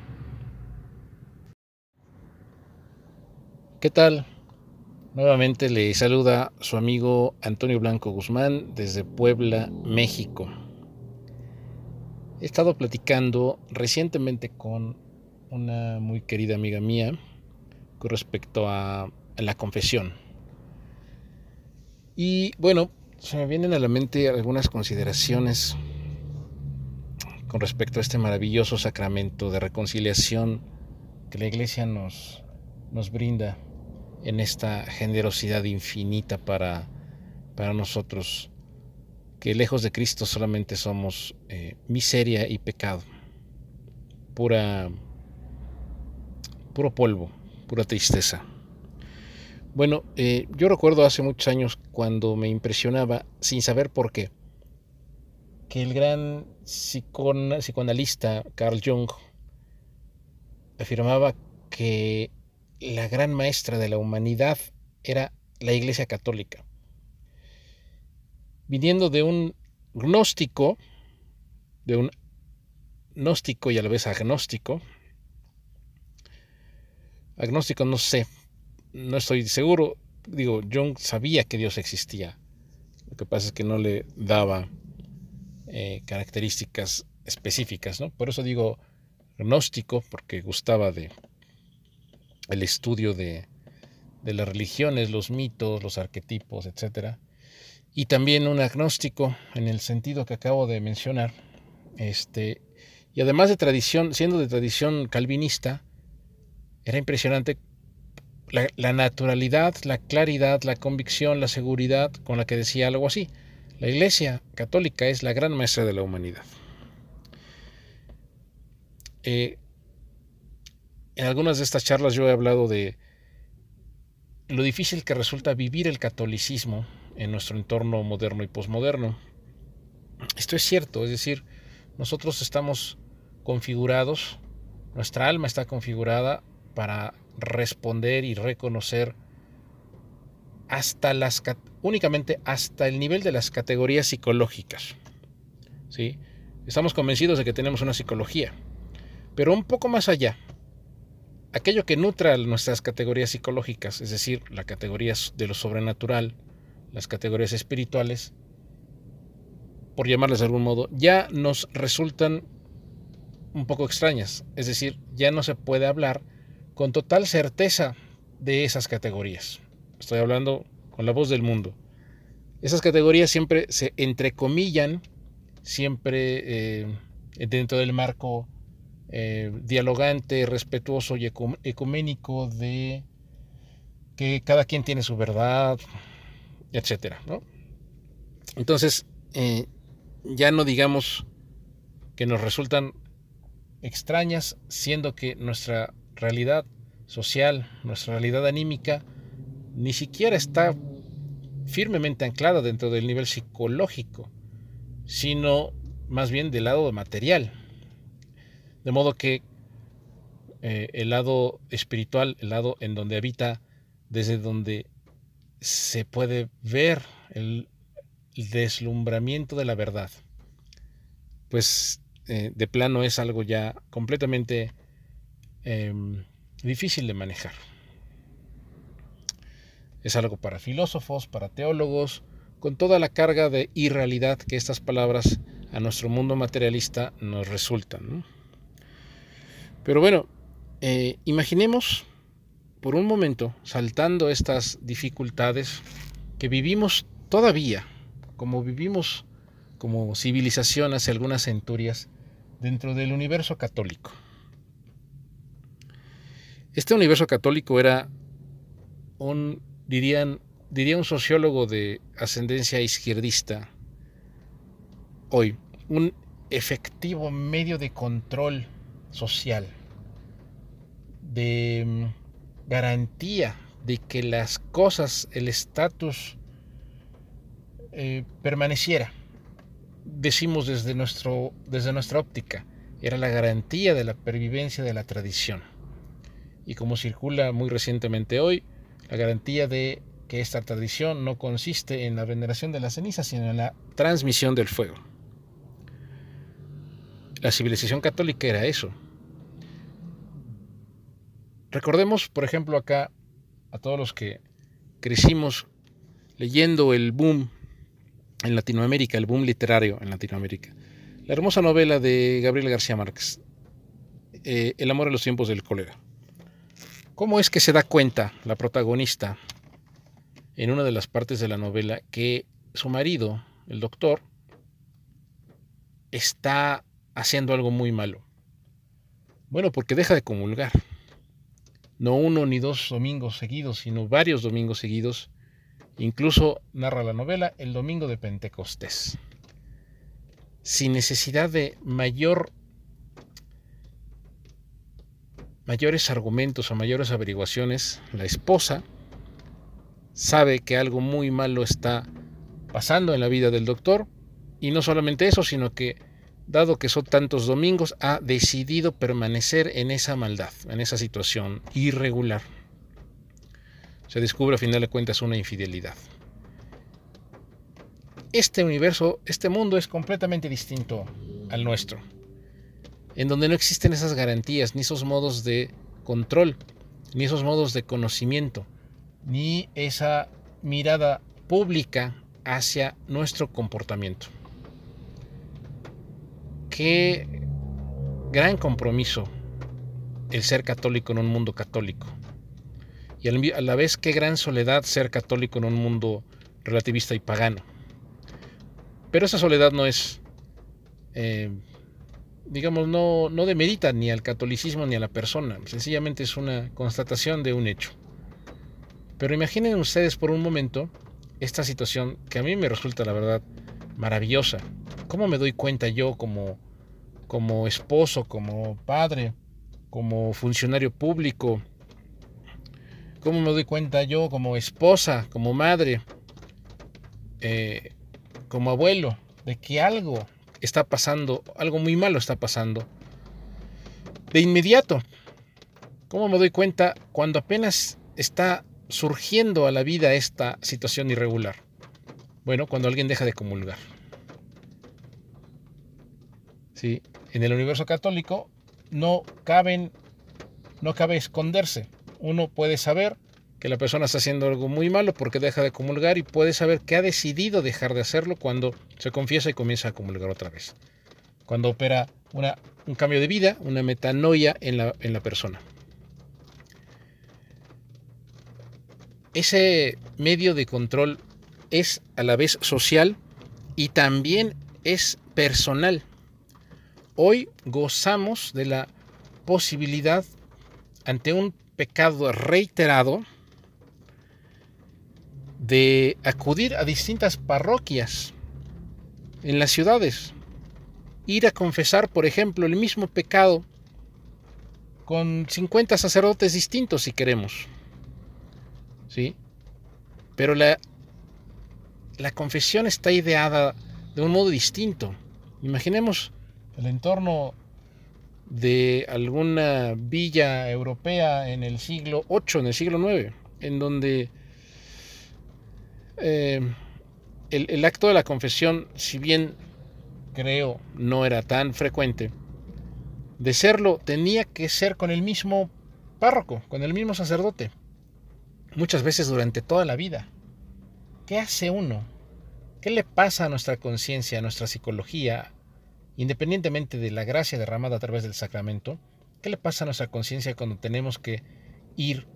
S1: ¿Qué tal? Nuevamente le saluda su amigo Antonio Blanco Guzmán desde Puebla, México. He estado platicando recientemente con una muy querida amiga mía con respecto a, la confesión. Y bueno, se me vienen a la mente algunas consideraciones con respecto a este maravilloso sacramento de reconciliación que la iglesia nos, nos brinda en esta generosidad infinita para, para nosotros, que lejos de Cristo solamente somos eh, miseria y pecado, pura, puro polvo, pura tristeza. Bueno, eh, yo recuerdo hace muchos años cuando me impresionaba, sin saber por qué, que el gran psicoanalista Carl Jung afirmaba que la gran maestra de la humanidad era la Iglesia Católica. Viniendo de un gnóstico, de un gnóstico y a la vez agnóstico, agnóstico no sé, no estoy seguro, digo, Jung sabía que Dios existía, lo que pasa es que no le daba eh, características específicas, ¿no? Por eso digo gnóstico, porque gustaba de el estudio de, de las religiones, los mitos, los arquetipos, etc. Y también un agnóstico en el sentido que acabo de mencionar. Este, y además de tradición, siendo de tradición calvinista, era impresionante la, naturalidad, la claridad, la convicción, la seguridad con la que decía algo así. La Iglesia Católica es la gran maestra de la humanidad. Eh, en algunas de estas charlas yo he hablado de lo difícil que resulta vivir el catolicismo en nuestro entorno moderno y posmoderno. Esto es cierto, es decir, nosotros estamos configurados, nuestra alma está configurada para responder y reconocer hasta las únicamente hasta el nivel de las categorías psicológicas. ¿sí? Estamos convencidos de que tenemos una psicología, pero un poco más allá, aquello que nutra nuestras categorías psicológicas, es decir, la categoría de lo sobrenatural, las categorías espirituales, por llamarles de algún modo, ya nos resultan un poco extrañas. Es decir, ya no se puede hablar con total certeza de esas categorías. Estoy hablando con la voz del mundo. Esas categorías siempre se entrecomillan, siempre eh, dentro del marco eh, dialogante, respetuoso y ecuménico de que cada quien tiene su verdad, etcétera, Entonces, eh, ya no digamos que nos resultan extrañas, siendo que nuestra realidad social, nuestra realidad anímica, ni siquiera está firmemente anclada dentro del nivel psicológico, sino más bien del lado material. De modo que eh, el lado espiritual, el lado en donde habita, desde donde se puede ver el, deslumbramiento de la verdad, pues eh, de plano es algo ya completamente Em, difícil de manejar. Es algo para filósofos, para teólogos, con toda la carga de irrealidad que estas palabras a nuestro mundo materialista nos resultan. Pero bueno, eh, imaginemos por un momento, saltando estas dificultades, que vivimos todavía, como vivimos como civilización hace algunas centurias, dentro del universo católico. Este universo católico era un, dirían, diría un sociólogo de ascendencia izquierdista hoy, un efectivo medio de control social, de mm, garantía de que las cosas, el estatus eh, permaneciera decimos desde, nuestro, desde nuestra óptica, era la garantía de la pervivencia de la tradición. Y como circula muy recientemente hoy, la garantía de que esta tradición no consiste en la veneración de las cenizas, sino en la transmisión del fuego. La civilización católica era eso. Recordemos, por ejemplo, acá a todos los que crecimos leyendo el boom en Latinoamérica, el boom literario en Latinoamérica. La hermosa novela de Gabriel García Márquez, eh, El amor en los tiempos del cólera. ¿Cómo es que se da cuenta la protagonista en una de las partes de la novela que su marido, el doctor, está haciendo algo muy malo? Bueno, porque deja de comulgar. No uno ni dos domingos seguidos, sino varios domingos seguidos Incluso narra la novela el domingo de Pentecostés. Sin necesidad de mayor, mayores argumentos o mayores averiguaciones, la esposa sabe que algo muy malo está pasando en la vida del doctor y no solamente eso, sino que dado que son tantos domingos, ha decidido permanecer en esa maldad, en esa situación irregular se descubre a final de cuentas una infidelidad. Este universo, este mundo es completamente distinto al nuestro, en donde no existen esas garantías, ni esos modos de control, ni esos modos de conocimiento, ni esa mirada pública hacia nuestro comportamiento. Qué gran compromiso el ser católico en un mundo católico y a la vez qué gran soledad ser católico en un mundo relativista y pagano. Pero esa soledad no es, eh, digamos, no, no demerita ni al catolicismo ni a la persona, sencillamente es una constatación de un hecho. Pero imaginen ustedes por un momento esta situación que a mí me resulta, la verdad, maravillosa. ¿Cómo me doy cuenta yo como, como esposo, como padre, como funcionario público, ¿Cómo me doy cuenta yo como esposa, como madre, eh, como abuelo, de que algo está pasando, algo muy malo está pasando? De inmediato, ¿cómo me doy cuenta cuando apenas está surgiendo a la vida esta situación irregular? Bueno, cuando alguien deja de comulgar. ¿Sí? En el universo católico no cabe esconderse uno puede saber que la persona está haciendo algo muy malo porque deja de comulgar y puede saber que ha decidido dejar de hacerlo cuando se confiesa y comienza a comulgar otra vez. Cuando opera un cambio de vida, una metanoia en la persona. Ese medio de control es a la vez social y también es personal. Hoy gozamos de la posibilidad ante un pecado reiterado de acudir a distintas parroquias en las ciudades, ir a confesar, por ejemplo, el mismo pecado con 50 sacerdotes distintos si queremos. ¿Sí? Pero la, la confesión está ideada de un modo distinto. Imaginemos el entorno de alguna villa europea en el siglo VIII, en el siglo IX, en donde eh, el, el acto de la confesión, si bien creo no era tan frecuente, de serlo tenía que ser con el mismo párroco, con el mismo sacerdote, muchas veces durante toda la vida. ¿Qué hace uno? ¿Qué le pasa a nuestra conciencia, a nuestra psicología, independientemente de la gracia derramada a través del sacramento, ¿qué le pasa a nuestra conciencia cuando tenemos que ir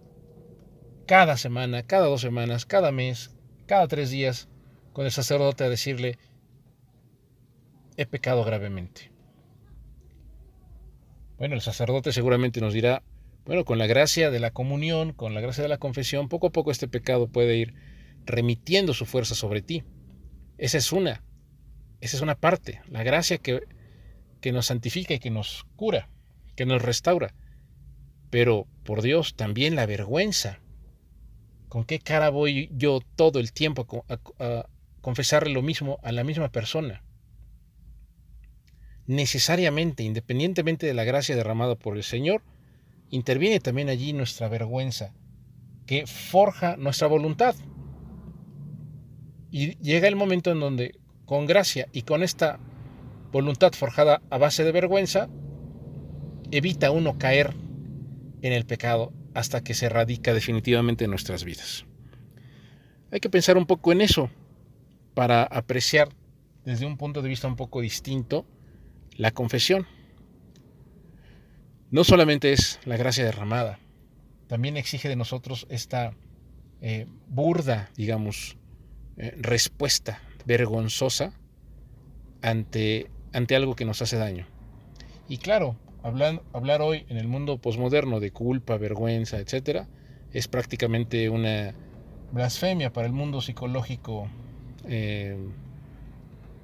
S1: cada semana, cada dos semanas, cada mes, cada tres días con el sacerdote a decirle, he pecado gravemente? Bueno, el sacerdote seguramente nos dirá, bueno, con la gracia de la comunión, con la gracia de la confesión, poco a poco este pecado puede ir remitiendo su fuerza sobre ti. Esa es una. Esa es una parte, la gracia que, que nos santifica y que nos cura, que nos restaura. Pero, por Dios, también la vergüenza. ¿Con qué cara voy yo todo el tiempo a, confesarle lo mismo a la misma persona? necesariamente, independientemente de la gracia derramada por el Señor, interviene también allí nuestra vergüenza, que forja nuestra voluntad. Y llega el momento en donde, con gracia y con esta voluntad forjada a base de vergüenza, evita uno caer en el pecado hasta que se radica definitivamente en nuestras vidas. Hay que pensar un poco en eso para apreciar desde un punto de vista un poco distinto la confesión. No solamente es la gracia derramada, también exige de nosotros esta eh, burda, digamos, eh, respuesta vergonzosa ante, ante algo que nos hace daño. Y claro, hablar, hablar hoy en el mundo posmoderno de culpa, vergüenza, etc., es prácticamente una blasfemia para el mundo psicológico eh,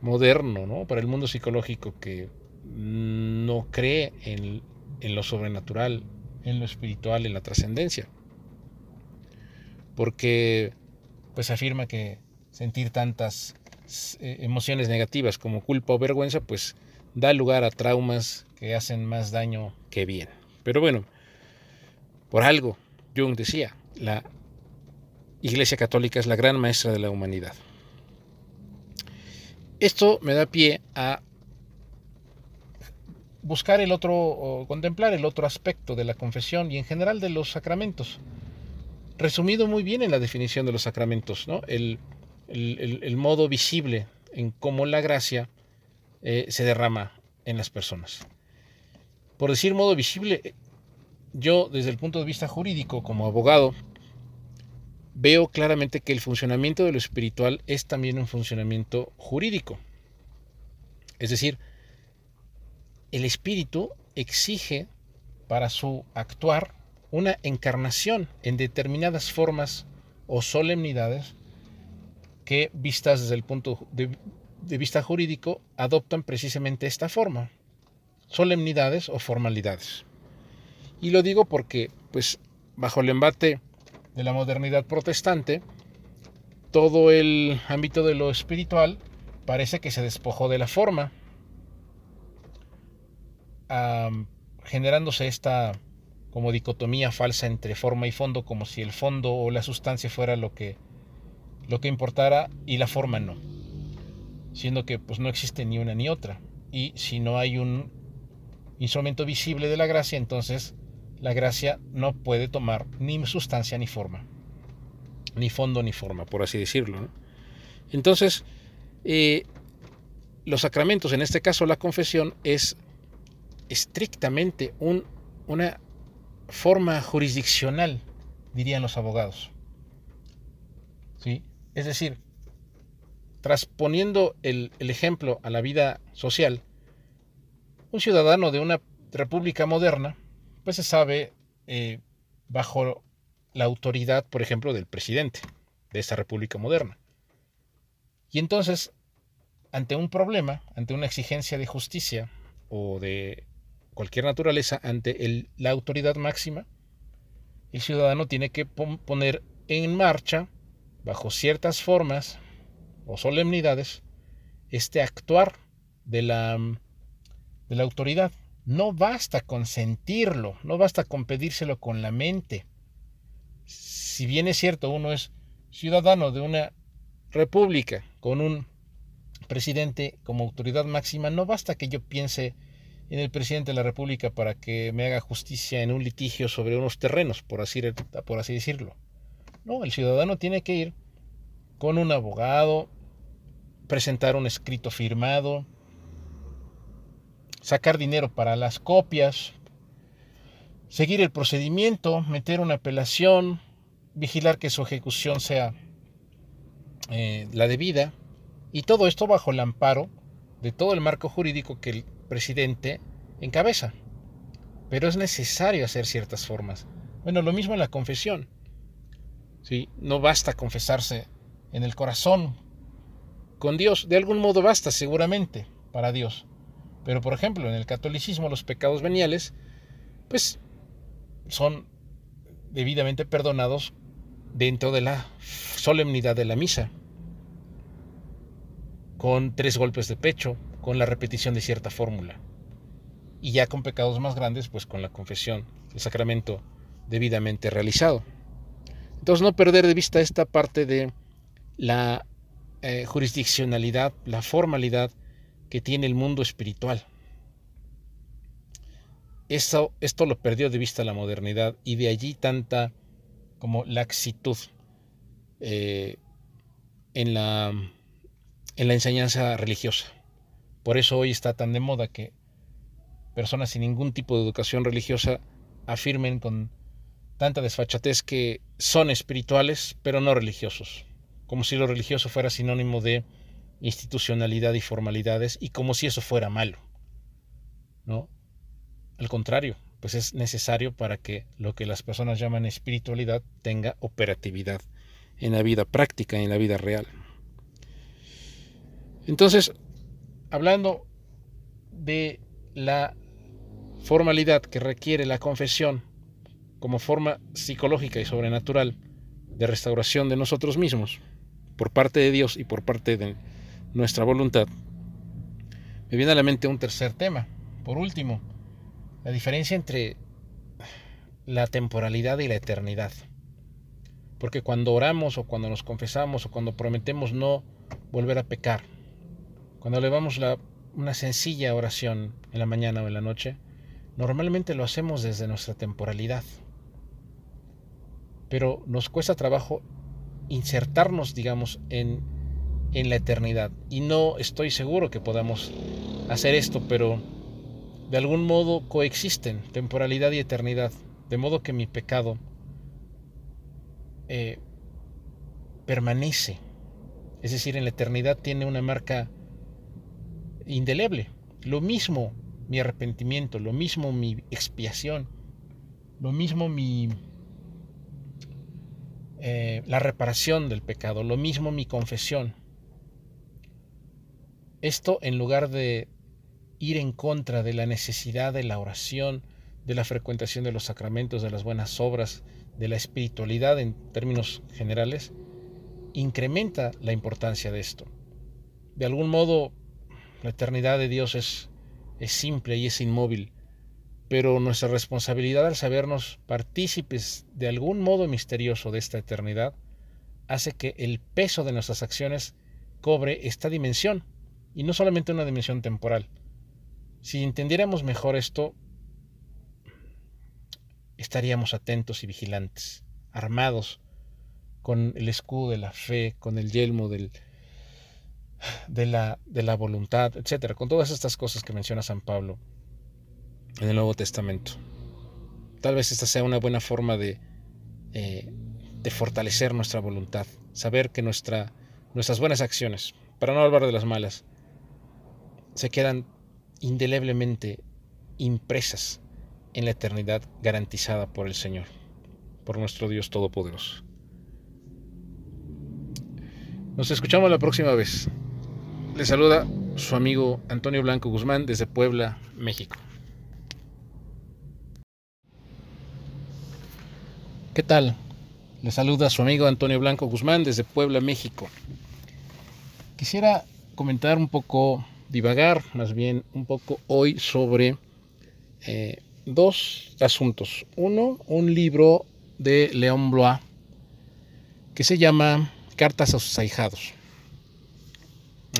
S1: moderno, ¿no? para el mundo psicológico que no cree en, en lo sobrenatural, en lo espiritual, en la trascendencia. Porque pues afirma que sentir tantas emociones negativas como culpa o vergüenza, pues da lugar a traumas que hacen más daño que bien. Pero bueno, por algo, Jung decía, la Iglesia Católica es la gran maestra de la humanidad. Esto me da pie a buscar el otro, contemplar el otro aspecto de la confesión y en general de los sacramentos. Resumido muy bien en la definición de los sacramentos, ¿no? el, modo visible en cómo la gracia eh, se derrama en las personas. Por decir modo visible, yo desde el punto de vista jurídico, como abogado, veo claramente que el funcionamiento de lo espiritual es también un funcionamiento jurídico. Es decir, el espíritu exige para su actuar una encarnación en determinadas formas o solemnidades que, vistas desde el punto de, vista jurídico, adoptan precisamente esta forma, solemnidades o formalidades. Y lo digo porque, pues, bajo el embate de la modernidad protestante, todo el ámbito de lo espiritual parece que se despojó de la forma generándose esta como dicotomía falsa entre forma y fondo, como si el fondo o la sustancia fuera lo que, lo que importara y la forma no, siendo que pues no existe ni una ni otra. Y si no hay un instrumento visible de la gracia, entonces la gracia no puede tomar ni sustancia ni forma, ni fondo ni forma, por así decirlo. Entonces, eh, los sacramentos, en este caso la confesión, es estrictamente un, una forma jurisdiccional, dirían los abogados. Es decir, trasponiendo el, ejemplo a la vida social, un ciudadano de una república moderna, pues se sabe eh, bajo la autoridad, por ejemplo, del presidente de esa república moderna. Y entonces, ante un problema, ante una exigencia de justicia o de cualquier naturaleza ante la autoridad máxima, el ciudadano tiene que poner en marcha, bajo ciertas formas o solemnidades, este actuar de la, de la autoridad. No basta con sentirlo, no basta con pedírselo con la mente. Si bien es cierto, uno es ciudadano de una república con un presidente como autoridad máxima, no basta que yo piense en el presidente de la República para que me haga justicia en un litigio sobre unos terrenos, por así, por así decirlo. No, el ciudadano tiene que ir con un abogado, presentar un escrito firmado, sacar dinero para las copias, seguir el procedimiento, meter una apelación, vigilar que su ejecución sea eh, la debida, y todo esto bajo el amparo de todo el marco jurídico que el presidente encabeza. Pero es necesario hacer ciertas formas. Bueno, lo mismo en la confesión. ¿Sí? No basta confesarse en el corazón con Dios. De algún modo basta, seguramente, para Dios. Pero, por ejemplo, en el catolicismo los pecados veniales, pues, son debidamente perdonados dentro de la solemnidad de la misa. Con tres golpes de pecho, con la repetición de cierta fórmula. Y ya con pecados más grandes, pues con la confesión, el sacramento debidamente realizado. Entonces no perder de vista esta parte de la eh, jurisdiccionalidad, la formalidad que tiene el mundo espiritual. Esto, esto lo perdió de vista la modernidad y de allí tanta como laxitud eh, en, la, en la enseñanza religiosa. Por eso hoy está tan de moda que personas sin ningún tipo de educación religiosa afirmen con tanta desfachatez que son espirituales pero no religiosos, como si lo religioso fuera sinónimo de institucionalidad y formalidades y como si eso fuera malo. ¿No? Al contrario, pues es necesario para que lo que las personas llaman espiritualidad tenga operatividad en la vida práctica, en la vida real. Entonces, hablando de la formalidad que requiere la confesión como forma psicológica y sobrenatural de restauración de nosotros mismos, por parte de Dios y por parte de nuestra voluntad, me viene a la mente un tercer tema. Por último, la diferencia entre la temporalidad y la eternidad. Porque cuando oramos o cuando nos confesamos o cuando prometemos no volver a pecar, cuando elevamos una sencilla oración en la mañana o en la noche, normalmente lo hacemos desde nuestra temporalidad. Pero nos cuesta trabajo insertarnos, digamos, en, en la eternidad. Y no estoy seguro que podamos hacer esto, pero de algún modo coexisten temporalidad y eternidad, de modo que mi pecado eh, permanece, es decir, en la eternidad tiene una marca indeleble. Lo mismo mi arrepentimiento, lo mismo mi expiación, lo mismo mi eh, la reparación del pecado, lo mismo mi confesión. Esto en lugar de ir en contra de la necesidad de la oración, de la frecuentación de los sacramentos, de las buenas obras, de la espiritualidad en términos generales, incrementa la importancia de esto. De algún modo, la eternidad de Dios es, es simple y es inmóvil, pero nuestra responsabilidad al sabernos partícipes de algún modo misterioso de esta eternidad hace que el peso de nuestras acciones cobre esta dimensión, y no solamente una dimensión temporal, si entendiéramos mejor esto, estaríamos atentos y vigilantes, armados con el escudo de la fe, con el yelmo de, la, de la voluntad, etcétera, con todas estas cosas que menciona San Pablo en el Nuevo Testamento. Tal vez esta sea una buena forma de, eh, de fortalecer nuestra voluntad, saber que nuestra, nuestras buenas acciones, para no hablar de las malas, se quedan indeleblemente impresas en la eternidad garantizada por el Señor, por nuestro Dios Todopoderoso. Nos escuchamos la próxima vez. Le saluda su amigo Antonio Blanco Guzmán desde Puebla, México. ¿Qué tal? Le saluda su amigo Antonio Blanco Guzmán desde Puebla, México. Quisiera comentar un poco divagar más bien un poco hoy sobre eh, dos asuntos. Uno, un libro de León Blois que se llama Cartas a sus ahijados.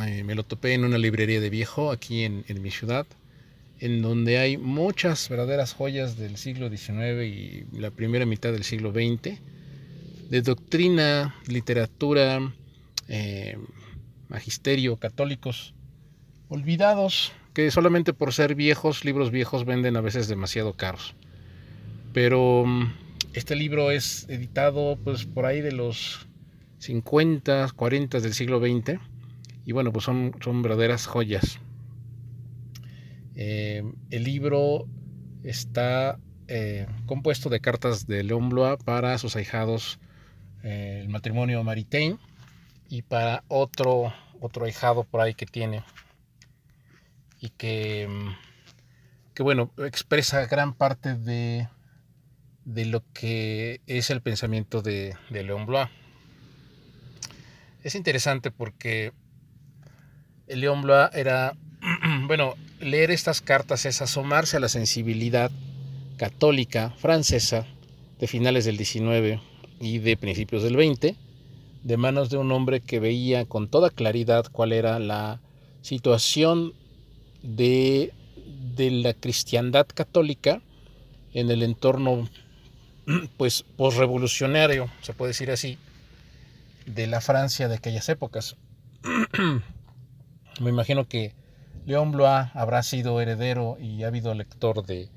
S1: Eh, me lo topé en una librería de viejo aquí en, en, mi ciudad, en donde hay muchas verdaderas joyas del siglo XIX y la primera mitad del siglo XX, de doctrina, literatura, eh, magisterio, católicos, olvidados, que solamente por ser viejos, libros viejos venden a veces demasiado caros. Pero mm, este libro es editado pues por ahí de los 50, 40 del siglo XX y bueno, pues son, son verdaderas joyas. Eh, el libro está eh, compuesto de cartas de León Blois para sus ahijados, eh, el matrimonio Maritain, y para otro, otro ahijado por ahí que tiene, y que, que bueno, expresa gran parte de, de lo que es el pensamiento de, de León Blois. Es interesante porque León Blois era bueno, leer estas cartas es asomarse a la sensibilidad católica francesa de finales del 19 y de principios del 20, de manos de un hombre que veía con toda claridad cuál era la situación de, de la cristiandad católica en el entorno pues posrevolucionario, se puede decir así, de la Francia de aquellas épocas. Me imagino que Léon Blois habrá sido heredero y habido lector de,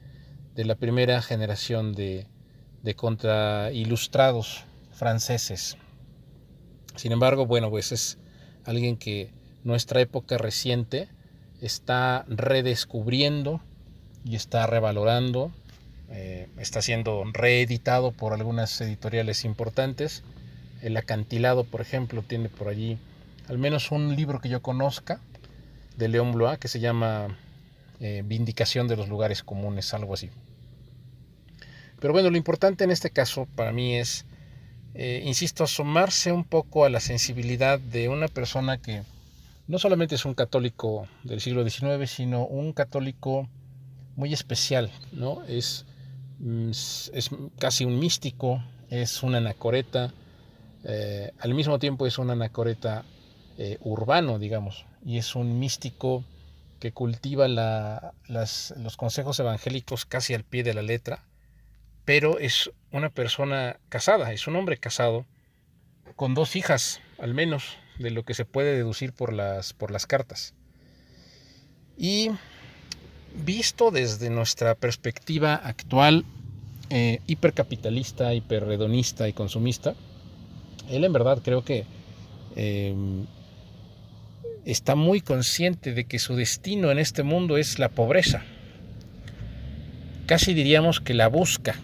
S1: de la primera generación de, de contrailustrados franceses. Sin embargo, bueno, pues es alguien que nuestra época reciente está redescubriendo y está revalorando, eh, está siendo reeditado por algunas editoriales importantes. El acantilado, por ejemplo, tiene por allí al menos un libro que yo conozca de León Blois que se llama eh, Vindicación de los lugares comunes, algo así. Pero bueno, lo importante en este caso para mí es, eh, insisto, asomarse un poco a la sensibilidad de una persona que no solamente es un católico del siglo XIX, sino un católico muy especial, ¿no? Es, mm, es casi un místico, es un anacoreta, eh, al mismo tiempo es un anacoreta urbano, digamos, y es un místico que cultiva los consejos evangélicos casi al pie de la letra, pero es una persona casada, es un hombre casado, con dos hijas al menos, de lo que se puede deducir por las, cartas. Y visto desde nuestra perspectiva actual, eh, hipercapitalista, hiperredonista y consumista, él en verdad creo que em, está muy consciente de que su destino en este mundo es la pobreza. Casi diríamos que la busca,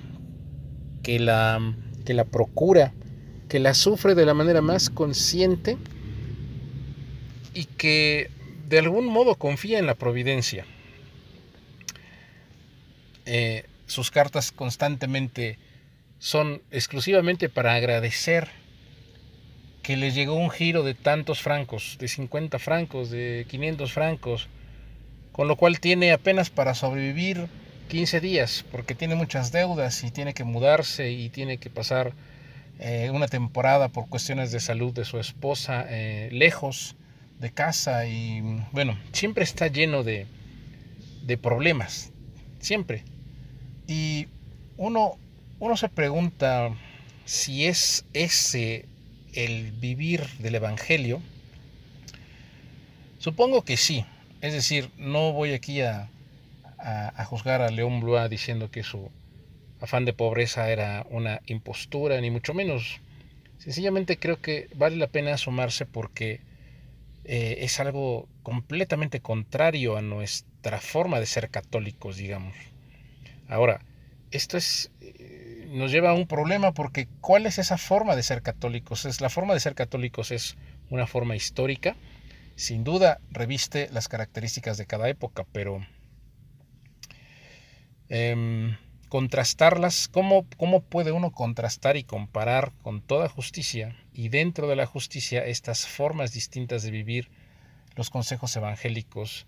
S1: que la, que la procura, que la sufre de la manera más consciente y que de algún modo confía en la providencia. Eh, sus cartas constantemente son exclusivamente para agradecer que les llegó un giro de tantos francos, de 50 francos, de 500 francos, con lo cual tiene apenas para sobrevivir 15 días, porque tiene muchas deudas y tiene que mudarse y tiene que pasar eh, una temporada por cuestiones de salud de su esposa eh, lejos de casa y bueno, siempre está lleno de, de problemas, siempre. Y uno, uno se pregunta si es ese el vivir del Evangelio? Supongo que sí. Es decir, no voy aquí a, a, juzgar a León Blois diciendo que su afán de pobreza era una impostura, ni mucho menos. Sencillamente creo que vale la pena asomarse porque eh, es algo completamente contrario a nuestra forma de ser católicos, digamos. Ahora, esto es nos lleva a un problema porque ¿cuál es esa forma de ser católicos? Es, la forma de ser católicos es una forma histórica, sin duda reviste las características de cada época, pero em, contrastarlas, ¿cómo, ¿cómo puede uno contrastar y comparar con toda justicia y dentro de la justicia estas formas distintas de vivir los consejos evangélicos,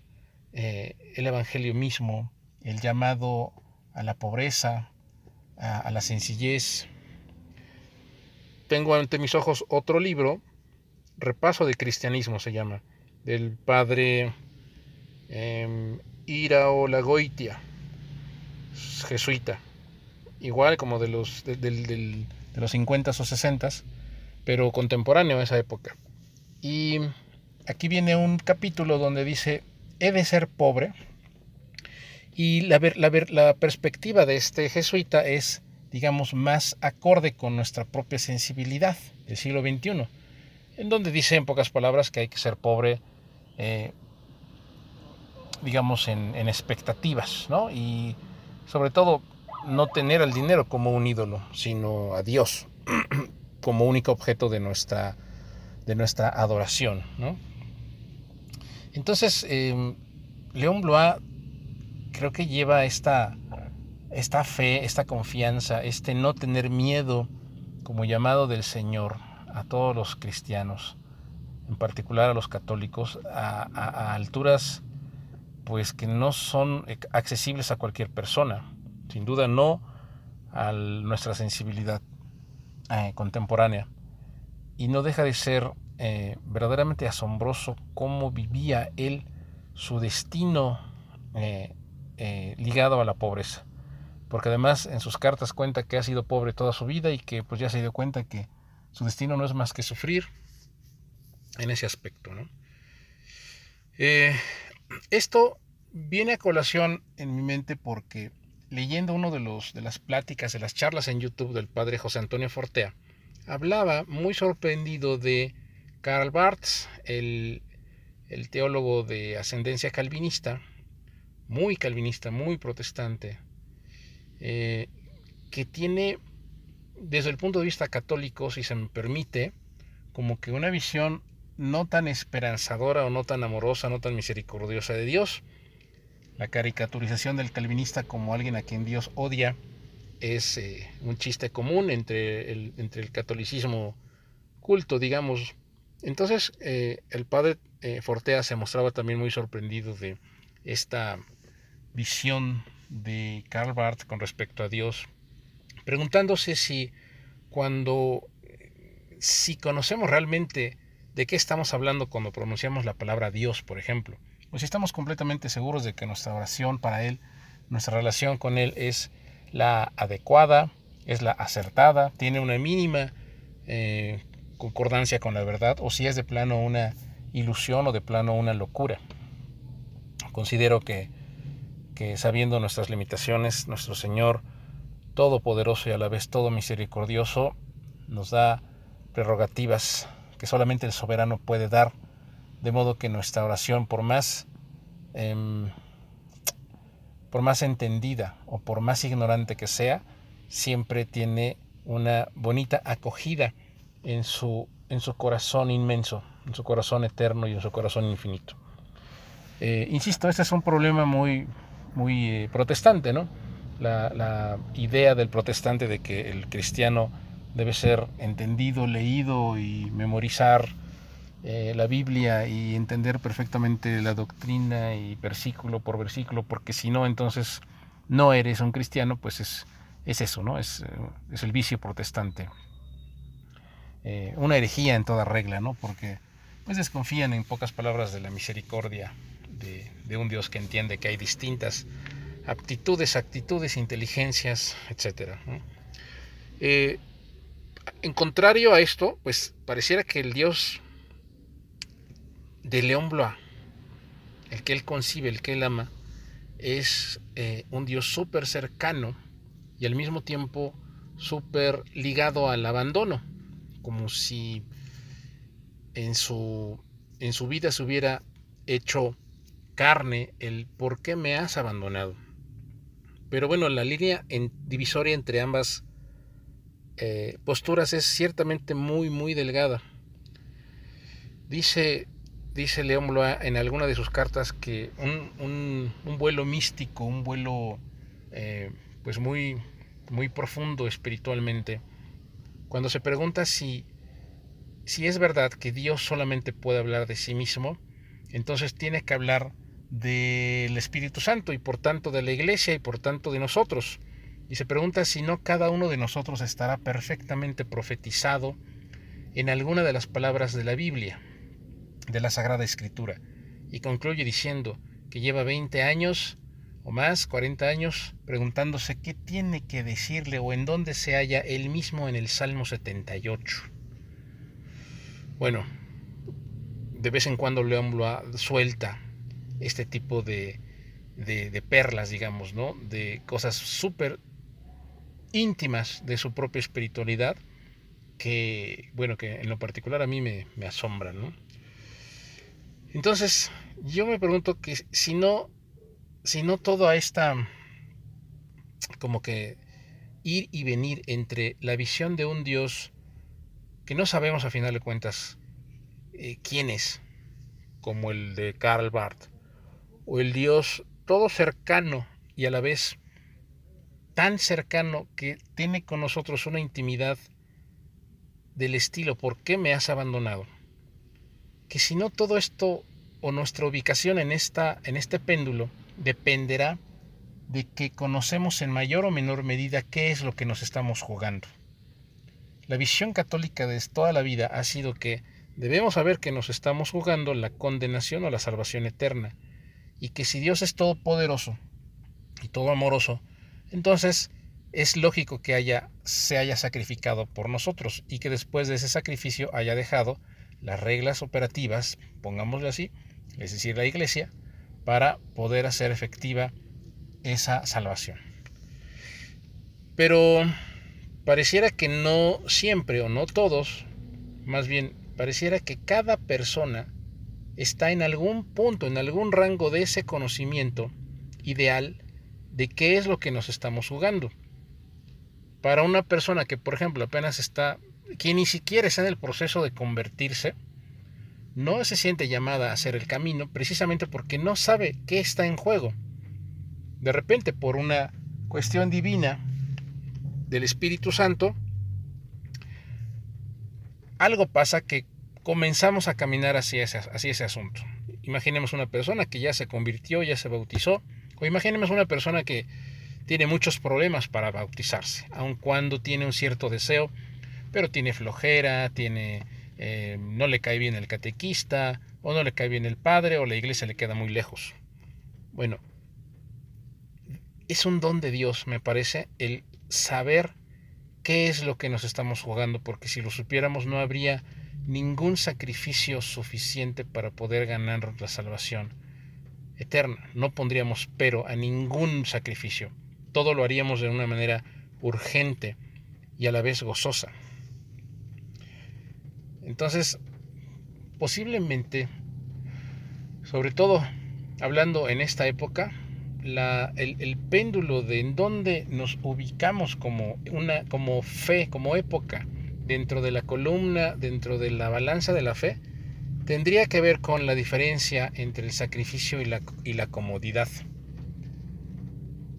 S1: eh, el evangelio mismo, el llamado a la pobreza, a, la sencillez. Tengo ante mis ojos otro libro, Repaso de Cristianismo se llama, del padre eh, Lagoitia, jesuita, igual como de los, de, los 50 o 60, pero contemporáneo a esa época. Y aquí viene un capítulo donde dice, he de ser pobre y la, la, la perspectiva de este jesuita es, digamos, más acorde con nuestra propia sensibilidad del siglo XXI, en donde dice en pocas palabras que hay que ser pobre, eh, digamos, en, expectativas, ¿no? Y sobre todo no tener al dinero como un ídolo, sino a Dios como único objeto de nuestra, de nuestra adoración, ¿no? Entonces, eh, León Blois creo que lleva esta, esta fe, esta confianza, este no tener miedo como llamado del Señor a todos los cristianos, en particular a los católicos, a, alturas pues que no son accesibles a cualquier persona, sin duda no a nuestra sensibilidad eh, contemporánea. Y no deja de ser eh, verdaderamente asombroso cómo vivía él su destino eh, ligado a la pobreza. Porque además en sus cartas cuenta que ha sido pobre toda su vida y que pues ya se dio cuenta que su destino no es más que sufrir en ese aspecto. esto viene a colación en mi mente porque leyendo uno de, de las pláticas, de las charlas en YouTube del padre José Antonio Fortea, hablaba muy sorprendido de Karl Barth, el, teólogo de ascendencia calvinista, muy calvinista, muy protestante, eh, que tiene, desde el punto de vista católico, si se me permite, como que una visión no tan esperanzadora o no tan amorosa, no tan misericordiosa de Dios, la caricaturización del calvinista como alguien a quien Dios odia es eh, un chiste común entre el, entre el catolicismo culto, digamos. Entonces, eh, el padre Fortea se mostraba también muy sorprendido de esta visión de Karl Barth con respecto a Dios, preguntándose si cuando, si conocemos realmente de qué estamos hablando cuando pronunciamos la palabra Dios, por ejemplo pues estamos completamente seguros de que nuestra oración para Él, nuestra relación con Él es la adecuada, es la acertada, tiene una mínima eh, concordancia con la verdad, o si es de plano una ilusión o de plano una locura. Considero que, que sabiendo nuestras limitaciones, nuestro Señor Todopoderoso y a la vez todo misericordioso, nos da prerrogativas que solamente el soberano puede dar de modo que nuestra oración, por más, em, por más entendida o por más ignorante que sea, siempre tiene una bonita acogida en su, en su corazón inmenso, en su corazón eterno y en su corazón infinito. Eh, insisto, este es un problema muy, muy eh, protestante, ¿no? La, idea del protestante de que el cristiano debe ser entendido, leído y memorizar eh, la Biblia y entender perfectamente la doctrina y versículo por versículo, porque si no, entonces no eres un cristiano, pues es, es eso, ¿no? Es, eh, es el vicio protestante. Una herejía en toda regla, ¿no? Porque pues desconfían en pocas palabras de la misericordia de, un Dios que entiende que hay distintas aptitudes, actitudes, inteligencias, etc. en contrario a esto, pues pareciera que el Dios de León Blois, el que él concibe, el que él ama, es eh, un Dios súper cercano y al mismo tiempo súper ligado al abandono, como si en su, en su vida se hubiera hecho carne el por qué me has abandonado. Pero bueno, la línea en, divisoria entre ambas eh, posturas es ciertamente muy, muy delgada. Dice dice León Blois en alguna de sus cartas que un, vuelo místico, un vuelo eh, pues muy, muy profundo espiritualmente, cuando se pregunta si, si es verdad que Dios solamente puede hablar de sí mismo, entonces tiene que hablar del Espíritu Santo y por tanto de la iglesia y por tanto de nosotros. Y se pregunta si no cada uno de nosotros estará perfectamente profetizado en alguna de las palabras de la Biblia de la Sagrada Escritura. Y concluye diciendo que lleva 20 años o más, 40 años, preguntándose qué tiene que decirle o en dónde se halla él mismo en el Salmo 78. Bueno, de vez en cuando León suelta este tipo de, de, perlas, digamos, ¿no? De cosas súper íntimas de su propia espiritualidad que, bueno, que en lo particular a mí me, me asombran, ¿no? Entonces, yo me pregunto que si no, si no toda esta, como que ir y venir entre la visión de un Dios que no sabemos a final de cuentas eh, quién es, como el de Karl Barth, o el Dios todo cercano y a la vez tan cercano que tiene con nosotros una intimidad del estilo, ¿por qué me has abandonado? que si no todo esto o nuestra ubicación en, esta, en este péndulo dependerá de que conocemos en mayor o menor medida qué es lo que nos estamos jugando. La visión católica de toda la vida ha sido que debemos saber que nos estamos jugando la condenación o la salvación eterna, y que si Dios es todopoderoso y todo amoroso, entonces es lógico que haya, se haya sacrificado por nosotros y que después de ese sacrificio haya dejado las reglas operativas, pongámosle así, es decir, la iglesia, para poder hacer efectiva esa salvación. Pero pareciera que no siempre o no todos, más bien pareciera que cada persona está en algún punto, en algún rango de ese conocimiento ideal de qué es lo que nos estamos jugando. Para una persona que, por ejemplo, apenas está, que ni siquiera está en el proceso de convertirse, no se siente llamada a hacer el camino precisamente porque no sabe qué está en juego. De repente, por una cuestión divina, del Espíritu Santo, algo pasa que comenzamos a caminar hacia ese, hacia ese asunto. Imaginemos una persona que ya se convirtió, ya se bautizó, o imaginemos una persona que tiene muchos problemas para bautizarse, aun cuando tiene un cierto deseo, pero tiene flojera, tiene, eh, no le cae bien el catequista, o no le cae bien el padre, o la iglesia le queda muy lejos. Bueno, es un don de Dios, me parece, el saber qué es lo que nos estamos jugando, porque si lo supiéramos no habría ningún sacrificio suficiente para poder ganar la salvación eterna. No pondríamos pero a ningún sacrificio. Todo lo haríamos de una manera urgente y a la vez gozosa. Entonces, posiblemente, sobre todo hablando en esta época, el, péndulo de en dónde nos ubicamos como, una, como fe, como época, dentro de la columna, dentro de la balanza de la fe, tendría que ver con la diferencia entre el sacrificio y la, y la comodidad.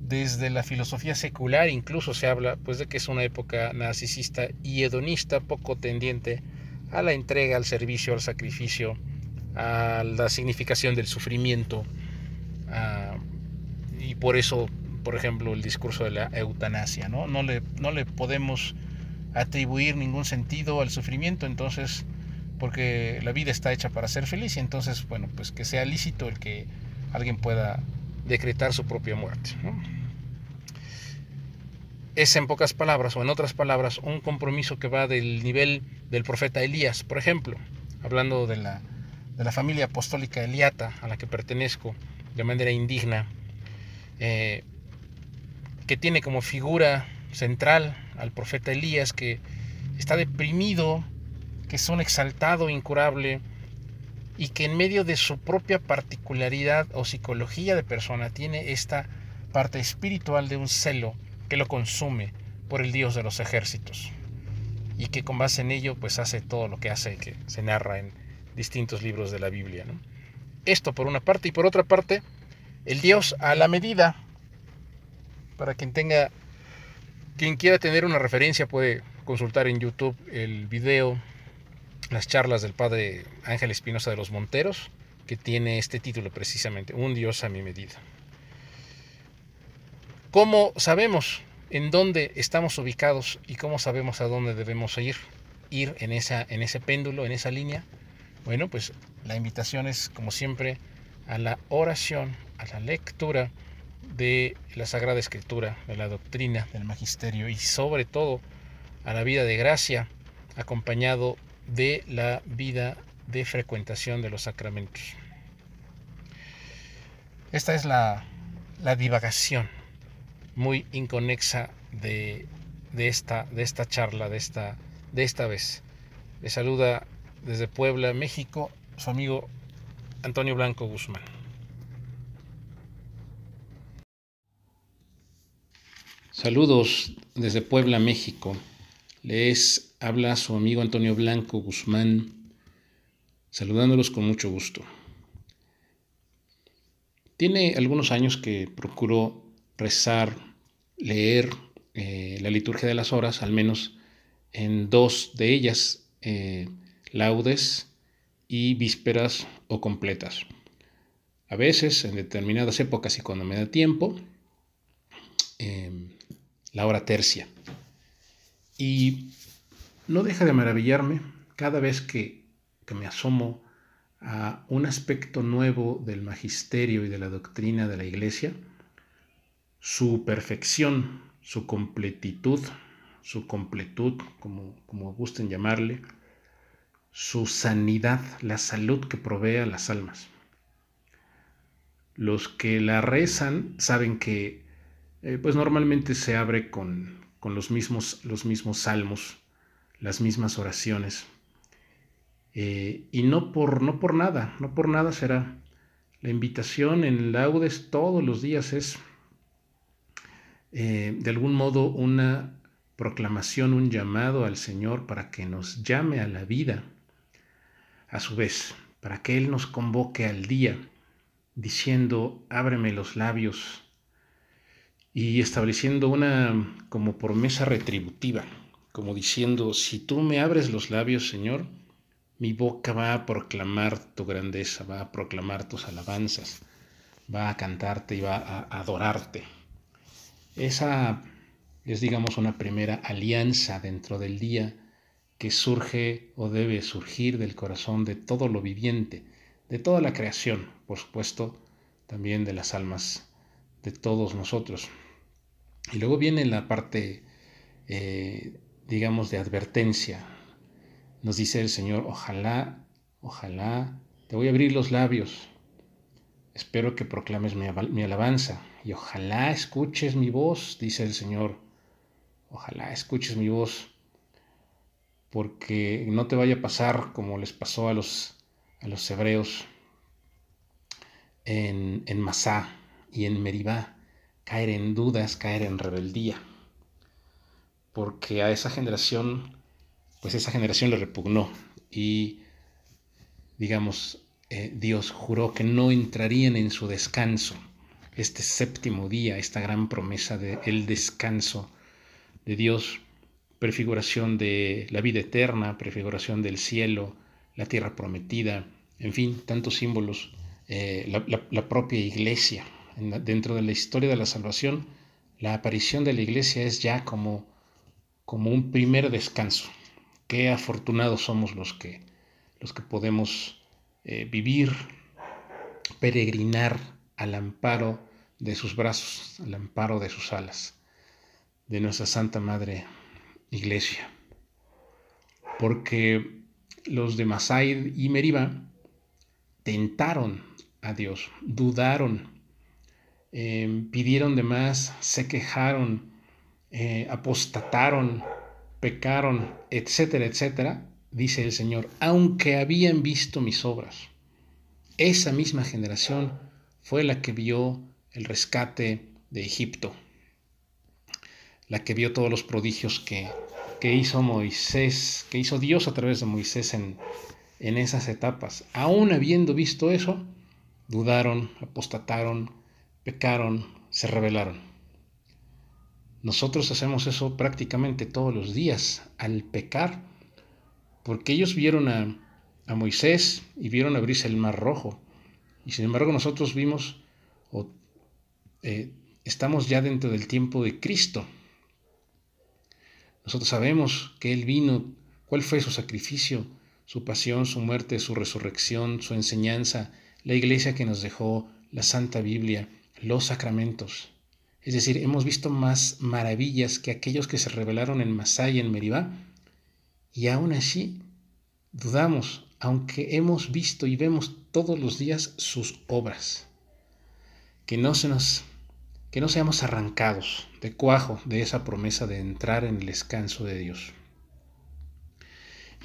S1: Desde la filosofía secular incluso se habla pues, de que es una época narcisista y hedonista, poco tendiente a la entrega, al servicio, al sacrificio, a la significación del sufrimiento, y por eso, por ejemplo, el discurso de la eutanasia, ¿no? No le, no le podemos atribuir ningún sentido al sufrimiento, entonces, porque la vida está hecha para ser feliz, y entonces, bueno, pues que sea lícito el que alguien pueda decretar su propia muerte. Es en pocas palabras, o en otras palabras, un compromiso que va del nivel del profeta Elías, por ejemplo, hablando de la, de la familia apostólica Eliata, a la que pertenezco de manera indigna, eh, que tiene como figura central al profeta Elías, que está deprimido, que es un exaltado incurable y que en medio de su propia particularidad o psicología de persona tiene esta parte espiritual de un celo que lo consume por el Dios de los ejércitos y que con base en ello pues hace todo lo que hace que se narra en distintos libros de la Biblia. Esto por una parte y por otra parte el Dios a la medida. Para quien tenga, quien quiera tener una referencia puede consultar en YouTube el video, las charlas del padre Ángel Espinosa de los Monteros, que tiene este título precisamente, Un Dios a mi medida. ¿Cómo sabemos en dónde estamos ubicados y cómo sabemos a dónde debemos ir? Ir en, esa, en ese péndulo, en esa línea. Bueno, pues la invitación es, como siempre, a la oración, a la lectura de la Sagrada Escritura, de la doctrina, del magisterio y sobre todo a la vida de gracia acompañado de la vida de frecuentación de los sacramentos. Esta es la, divagación muy inconexa de, esta, de esta charla, de esta, de esta vez. Le saluda desde Puebla, México, su amigo Antonio Blanco Guzmán. Saludos desde Puebla, México. Les habla su amigo Antonio Blanco Guzmán, saludándolos con mucho gusto. Tiene algunos años que procuro rezar, leer eh, la liturgia de las horas, al menos en dos de ellas, eh, laudes y vísperas o completas. a veces, en determinadas épocas y cuando me da tiempo, em, la hora tercia. Y no deja de maravillarme cada vez que, que me asomo a un aspecto nuevo del magisterio y de la doctrina de la Iglesia, su perfección, su completitud, su completud, como, como gusten llamarle, su sanidad, la salud que provee a las almas. Los que la rezan saben que eh, pues normalmente se abre con, con los, mismos, los mismos salmos, las mismas oraciones. Eh, y no por, no por nada, no por nada será. La invitación en laudes todos los días es eh, de algún modo una proclamación, un llamado al Señor para que nos llame a la vida, a su vez, para que Él nos convoque al día, diciendo, ábreme los labios, y estableciendo una como promesa retributiva, como diciendo, si tú me abres los labios, Señor, mi boca va a proclamar tu grandeza, va a proclamar tus alabanzas, va a cantarte y va a adorarte. Esa es, digamos, una primera alianza dentro del día que surge o debe surgir del corazón de todo lo viviente, de toda la creación, por supuesto, también de las almas de todos nosotros. Y luego viene la parte, eh, digamos, de advertencia. Nos dice el Señor, ojalá, ojalá, te voy a abrir los labios. Espero que proclames mi, mi alabanza y ojalá escuches mi voz, dice el Señor. Ojalá escuches mi voz, porque no te vaya a pasar como les pasó a los, a los hebreos en, en Masá y en Meribá caer en dudas, caer en rebeldía. Porque a esa generación, pues esa generación le repugnó y, digamos, eh, Dios juró que no entrarían en su descanso, este séptimo día, esta gran promesa del el descanso de Dios, prefiguración de la vida eterna, prefiguración del cielo, la tierra prometida, en fin, tantos símbolos, eh, la propia iglesia, dentro de la historia de la salvación, la aparición de la iglesia es ya como, como un primer descanso. Qué afortunados somos los que, los que podemos eh, vivir, peregrinar al amparo de sus brazos, al amparo de sus alas, de nuestra Santa Madre Iglesia. Porque los de Masaid y Meriba tentaron a Dios, dudaron Em, pidieron de más, se quejaron, eh, apostataron, pecaron, etcétera, etcétera, dice el Señor, aunque habían visto mis obras. Esa misma generación fue la que vio el rescate de Egipto, la que vio todos los prodigios que, que hizo Moisés, que hizo Dios a través de Moisés en, en esas etapas. Aún habiendo visto eso, dudaron, apostataron, pecaron, se rebelaron. Nosotros hacemos eso prácticamente todos los días al pecar, porque ellos vieron a, Moisés y vieron abrirse el mar rojo, y sin embargo nosotros vimos, o, eh, estamos ya dentro del tiempo de Cristo. Nosotros sabemos que Él vino, cuál fue su sacrificio, su pasión, su muerte, su resurrección, su enseñanza, la iglesia que nos dejó, la Santa Biblia, los sacramentos. Es decir, hemos visto más maravillas que aquellos que se revelaron en Masá y en Meribá, y aún así dudamos, aunque hemos visto y vemos todos los días sus obras. Que no se nos que no seamos arrancados de cuajo de esa promesa de entrar en el descanso de Dios.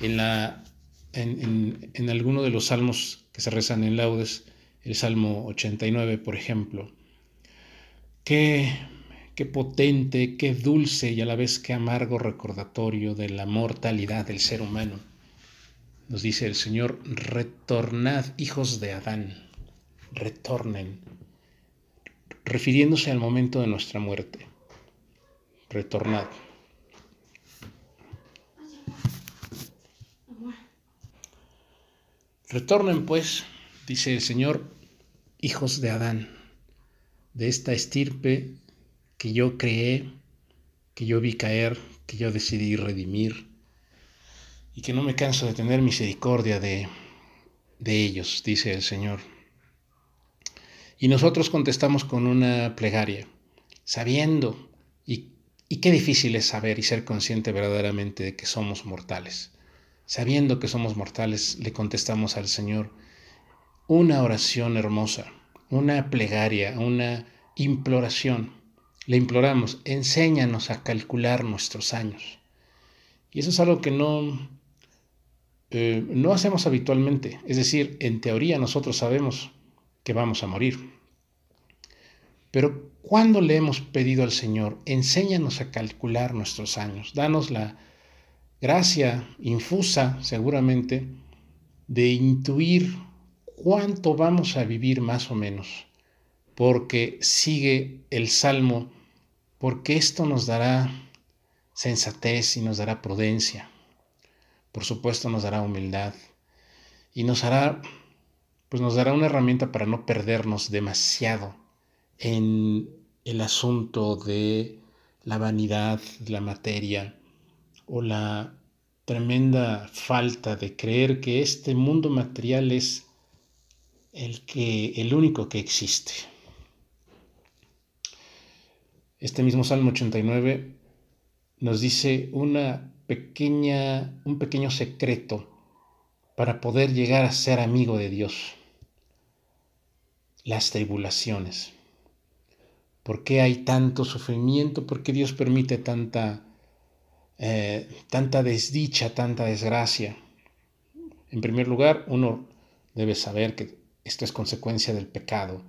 S1: En, la, en, en alguno de los salmos que se rezan en laudes, el Salmo 89, por ejemplo, Qué, potente, qué dulce y a la vez qué amargo recordatorio de la mortalidad del ser humano. Nos dice el Señor, retornad hijos de Adán, retornen, refiriéndose al momento de nuestra muerte. Retornad. Retornen pues, dice el Señor, hijos de Adán, de esta estirpe que yo creé, que yo vi caer, que yo decidí redimir, y que no me canso de tener misericordia de, de ellos, dice el Señor. Y nosotros contestamos con una plegaria, sabiendo, y, y qué difícil es saber y ser consciente verdaderamente de que somos mortales. Sabiendo que somos mortales, le contestamos al Señor una oración hermosa, una plegaria, una imploración. Le imploramos, enséñanos a calcular nuestros años. Y eso es algo que no, eh, no hacemos habitualmente. Es decir, en teoría nosotros sabemos que vamos a morir. Pero ¿cuándo le hemos pedido al Señor, enséñanos a calcular nuestros años? Danos la gracia infusa, seguramente, de intuir cuánto vamos a vivir más o menos. Porque sigue el Salmo, porque esto nos dará sensatez y nos dará prudencia. Por supuesto nos dará humildad y nos hará pues nos dará una herramienta para no perdernos demasiado en el asunto de la vanidad, la materia o la tremenda falta de creer que este mundo material es el que el único que existe. Este mismo Salmo 89 nos dice una pequeña un pequeño secreto para poder llegar a ser amigo de Dios las tribulaciones. ¿Por qué hay tanto sufrimiento? ¿Por qué Dios permite tanta, eh, tanta desdicha, tanta desgracia? En primer lugar, uno debe saber que esto es consecuencia del pecado,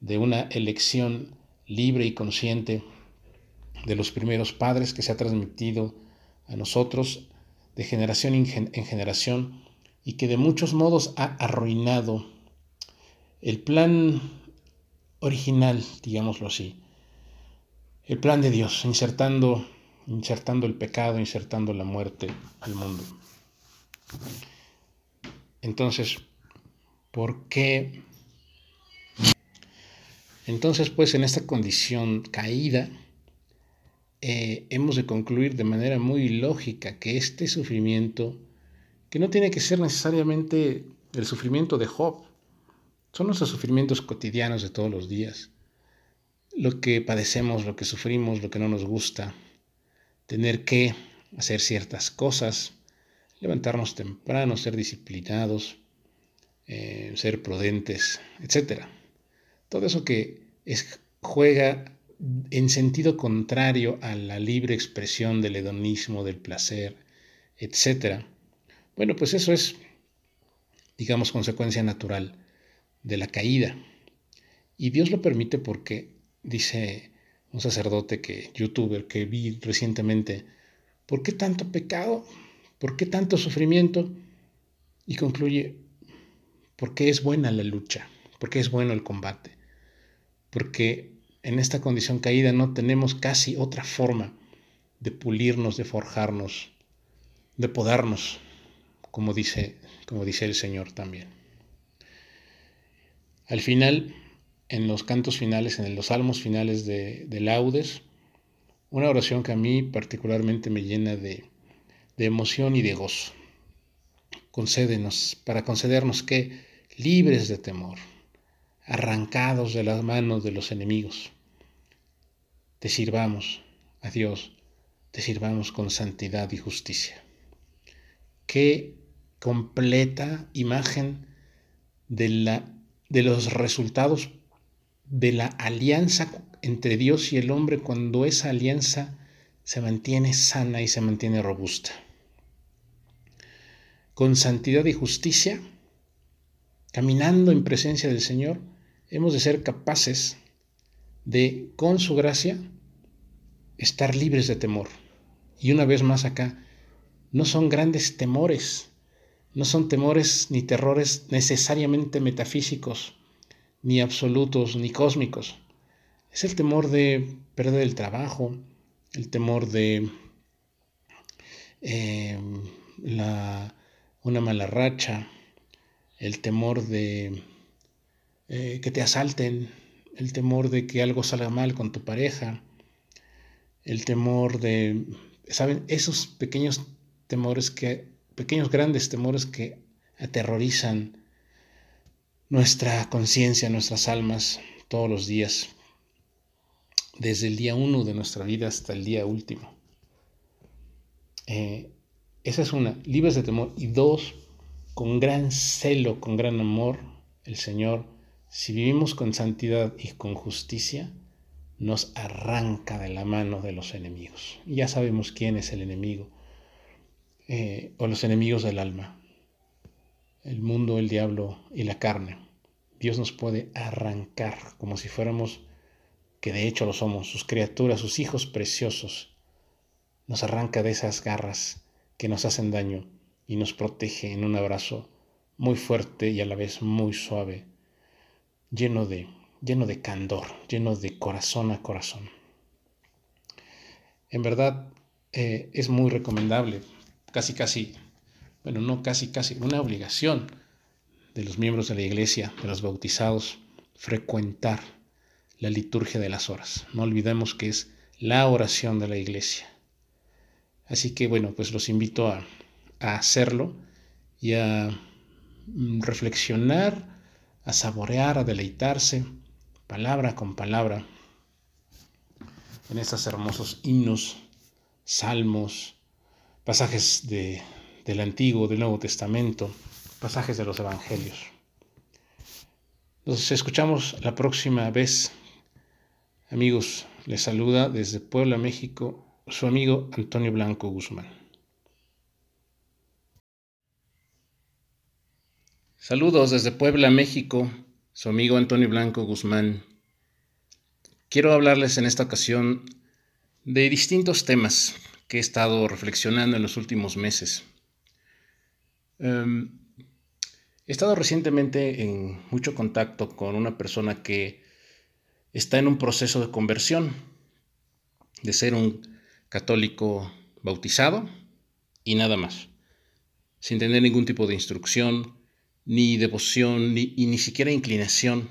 S1: de una elección libre y consciente de los primeros padres que se ha transmitido a nosotros de generación en generación y que de muchos modos ha arruinado el plan original, digámoslo así, el plan de Dios, insertando, insertando el pecado, insertando la muerte al mundo. Entonces, ¿por qué? Entonces, pues en esta condición caída, eh, hemos de concluir de manera muy lógica que este sufrimiento, que no tiene que ser necesariamente el sufrimiento de Job, son nuestros sufrimientos cotidianos de todos los días. Lo que padecemos, lo que sufrimos, lo que no nos gusta. Tener que hacer ciertas cosas, levantarnos temprano, ser disciplinados, eh, ser prudentes, etc. Todo eso que es, juega en sentido contrario a la libre expresión del hedonismo, del placer, etc. Bueno, pues eso es, digamos, consecuencia natural de la caída. Y Dios lo permite porque, dice un sacerdote que, youtuber que vi recientemente, ¿por qué tanto pecado? ¿Por qué tanto sufrimiento? Y concluye, porque es buena la lucha, porque es bueno el combate, porque en esta condición caída no tenemos casi otra forma de pulirnos, de forjarnos, de podarnos, como dice, como dice el Señor también. Al final, en los cantos finales, en los salmos finales de, laudes, una oración que a mí particularmente me llena de, de emoción y de gozo. Concédenos, para concedernos que, libres de temor, arrancados de las manos de los enemigos, te sirvamos a Dios, te sirvamos con santidad y justicia. Qué completa imagen de de los resultados de la alianza entre Dios y el hombre cuando esa alianza se mantiene sana y se mantiene robusta. Con santidad y justicia, caminando en presencia del Señor, hemos de ser capaces de, con su gracia, estar libres de temor. Y una vez más acá, no son grandes temores, no son temores ni terrores necesariamente metafísicos, ni absolutos, ni cósmicos. Es el temor de perder el trabajo, el temor de eh, una mala racha, el temor de eh, que te asalten, el temor de que algo salga mal con tu pareja, el temor de, ¿saben? Esos pequeños temores que, pequeños grandes temores que aterrorizan nuestra conciencia, nuestras almas todos los días, desde el día uno de nuestra vida hasta el día último. Eh, esa es una, libres de temor. Y dos, con gran celo, con gran amor, el Señor, si vivimos con santidad y con justicia, nos arranca de la mano de los enemigos. Ya sabemos quién es el enemigo, eh, o los enemigos del alma, el mundo, el diablo y la carne. Dios nos puede arrancar como si fuéramos, que de hecho lo somos, sus criaturas, sus hijos preciosos. Nos arranca de esas garras que nos hacen daño y nos protege en un abrazo muy fuerte y a la vez muy suave, lleno de, lleno de candor, lleno de corazón a corazón. En verdad eh, es muy recomendable, casi casi, bueno, no casi casi, una obligación de los miembros de la iglesia, de los bautizados, frecuentar la liturgia de las horas. No olvidemos que es la oración de la iglesia. Así que bueno, pues los invito a, a hacerlo y a mm, reflexionar, a saborear, a deleitarse, palabra con palabra, en estos hermosos himnos, salmos, pasajes de, del Antiguo, del Nuevo Testamento, pasajes de los Evangelios. Nos escuchamos la próxima vez. Amigos, les saluda desde Puebla, México, su amigo Antonio Blanco Guzmán. Saludos desde Puebla, México, su amigo Antonio Blanco Guzmán. Quiero hablarles en esta ocasión de distintos temas que he estado reflexionando en los últimos meses. Em, he estado recientemente en mucho contacto con una persona que está en un proceso de conversión, de ser un católico bautizado y nada más, sin tener ningún tipo de instrucción, ni devoción, ni, y ni siquiera inclinación.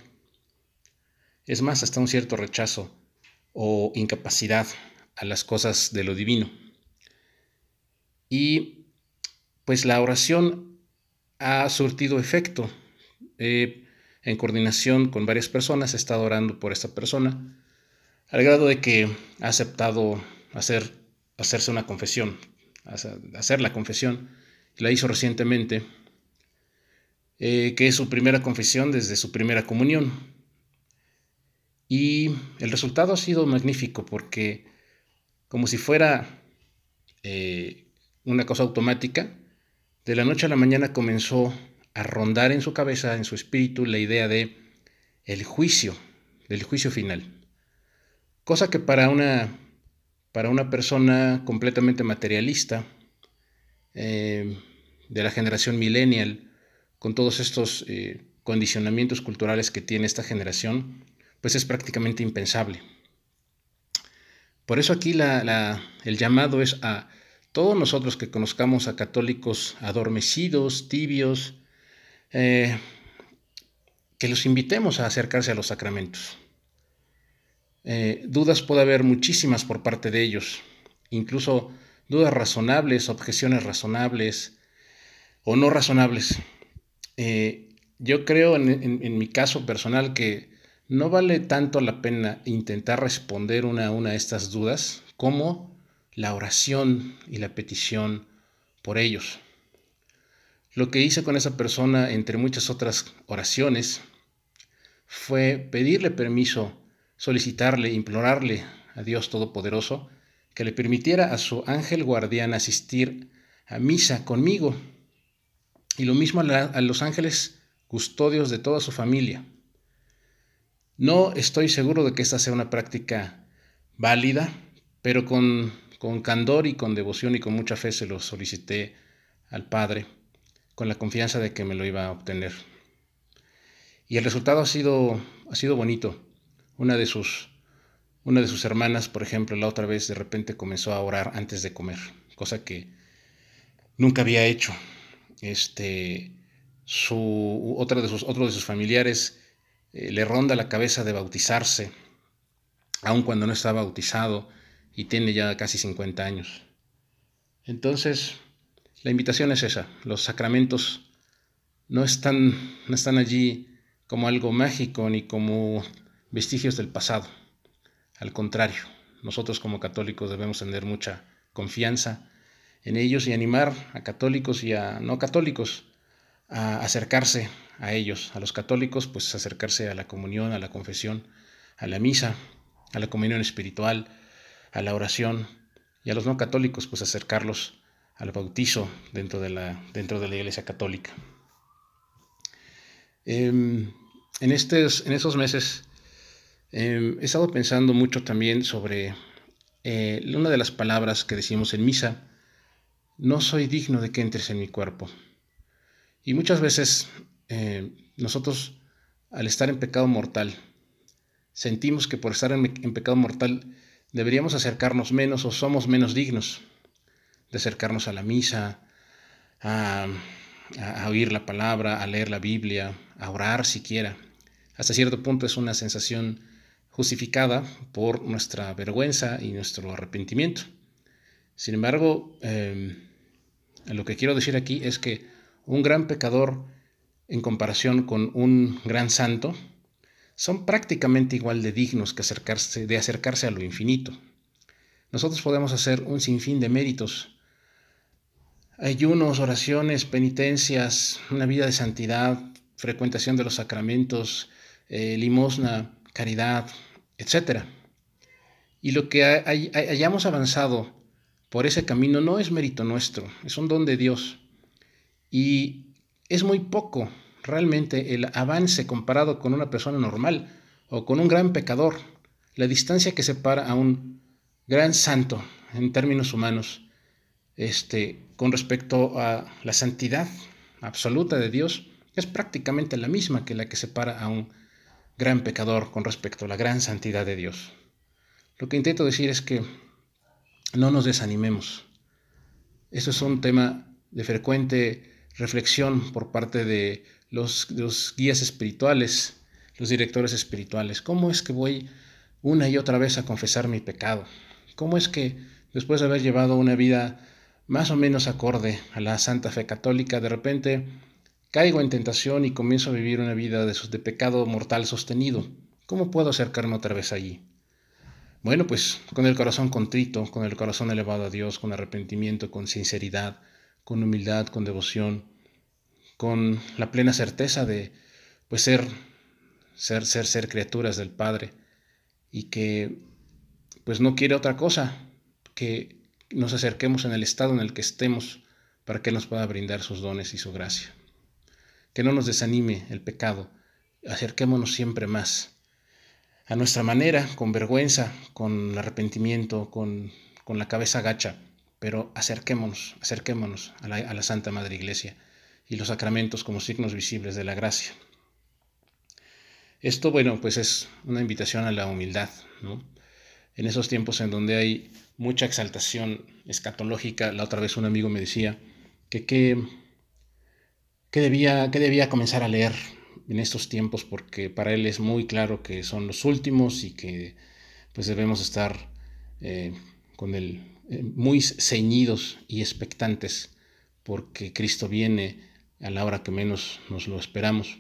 S1: Es más, hasta un cierto rechazo o incapacidad a las cosas de lo divino. Y pues la oración ha surtido efecto. en coordinación con varias personas he estado orando por esta persona, al grado de que ha aceptado hacer, hacerse una confesión, hacer la confesión. La hizo recientemente eh, que es su primera confesión desde su primera comunión. Y el resultado ha sido magnífico porque como si fuera eh, una cosa automática, de la noche a la mañana comenzó a rondar en su cabeza, en su espíritu, la idea de el juicio, del juicio final. Cosa que para una, para una persona completamente materialista, eh, de la generación millennial, con todos estos eh, condicionamientos culturales que tiene esta generación, pues es prácticamente impensable. Por eso aquí el llamado es a todos nosotros que conozcamos a católicos adormecidos, tibios, eh, que los invitemos a acercarse a los sacramentos. Eh, dudas puede haber muchísimas por parte de ellos, incluso dudas razonables, objeciones razonables o no razonables. Eh, yo creo en, mi caso personal que no vale tanto la pena intentar responder una a una de estas dudas como la oración y la petición por ellos. Lo que hice con esa persona, entre muchas otras oraciones, fue pedirle permiso, solicitarle, implorarle a Dios Todopoderoso que le permitiera a su ángel guardián asistir a misa conmigo y lo mismo a, los ángeles custodios de toda su familia. No estoy seguro de que esta sea una práctica válida, pero con, con candor y con devoción y con mucha fe se lo solicité al Padre, con la confianza de que me lo iba a obtener. Y el resultado ha sido, ha sido bonito. Una de, sus, una de sus hermanas, por ejemplo, la otra vez de repente comenzó a orar antes de comer, cosa que nunca había hecho este, su, otra de sus, otro de sus familiares eh, le ronda la cabeza de bautizarse, aun cuando no está bautizado y tiene ya casi 50 años. Entonces, la invitación es esa. Los sacramentos no están, no están allí como algo mágico ni como vestigios del pasado. Al contrario, nosotros como católicos debemos tener mucha confianza en ellos y animar a católicos y a no católicos a acercarse a ellos, a los católicos, pues acercarse a la comunión, a la confesión, a la misa, a la comunión espiritual, a la oración, y a los no católicos, pues acercarlos al bautizo dentro de la, dentro de la Iglesia Católica. Em, en, estos, en esos meses em, he estado pensando mucho también sobre eh, una de las palabras que decimos en misa, no soy digno de que entres en mi cuerpo. Y muchas veces eh, nosotros, al estar en pecado mortal, sentimos que por estar en, pecado mortal deberíamos acercarnos menos o somos menos dignos de acercarnos a la misa, a, a, oír la palabra, a leer la Biblia, a orar siquiera. Hasta cierto punto es una sensación justificada por nuestra vergüenza y nuestro arrepentimiento. Sin embargo, eh, lo que quiero decir aquí es que un gran pecador en comparación con un gran santo, son prácticamente igual de dignos que acercarse, de acercarse a lo infinito. Nosotros podemos hacer un sinfín de méritos, ayunos, oraciones, penitencias, una vida de santidad, frecuentación de los sacramentos, eh, limosna, caridad, etc. Y lo que hayamos avanzado por ese camino no es mérito nuestro, es un don de Dios. Y es muy poco realmente el avance comparado con una persona normal o con un gran pecador. La distancia que separa a un gran santo en términos humanos este, con respecto a la santidad absoluta de Dios es prácticamente la misma que la que separa a un gran pecador con respecto a la gran santidad de Dios. Lo que intento decir es que no nos desanimemos. Eso es un tema de frecuente reflexión por parte de los, guías espirituales, los directores espirituales. ¿Cómo es que voy una y otra vez a confesar mi pecado? ¿Cómo es que después de haber llevado una vida más o menos acorde a la santa fe católica, de repente caigo en tentación y comienzo a vivir una vida de, pecado mortal sostenido? ¿Cómo puedo acercarme otra vez allí? Bueno, pues con el corazón contrito, con el corazón elevado a Dios, con arrepentimiento, con sinceridad, con humildad, con devoción, con la plena certeza de pues ser ser ser ser criaturas del Padre y que pues no quiere otra cosa que nos acerquemos en el estado en el que estemos para que nos pueda brindar sus dones y su gracia. Que no nos desanime el pecado, acerquémonos siempre más a nuestra manera, con vergüenza, con arrepentimiento, con, con la cabeza gacha pero acerquémonos, acerquémonos a la, Santa Madre Iglesia y los sacramentos como signos visibles de la gracia. Esto, bueno, pues es una invitación a la humildad, ¿no? En esos tiempos en donde hay mucha exaltación escatológica, la otra vez un amigo me decía que qué debía, que debía comenzar a leer en estos tiempos porque para él es muy claro que son los últimos y que pues debemos estar eh, con el eh, muy ceñidos y expectantes porque Cristo viene a la hora que menos nos lo esperamos.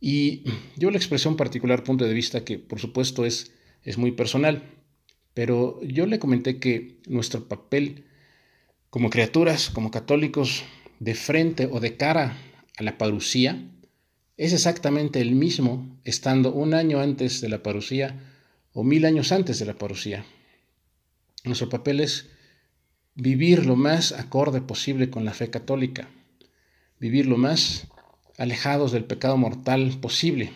S1: Y yo le expresé un particular punto de vista que por supuesto es, es muy personal, pero yo le comenté que nuestro papel como criaturas, como católicos, de frente o de cara a la parucía, es exactamente el mismo estando un año antes de la parucía o mil años antes de la parucía. Nuestro papel es vivir lo más acorde posible con la fe católica, vivir lo más alejados del pecado mortal posible,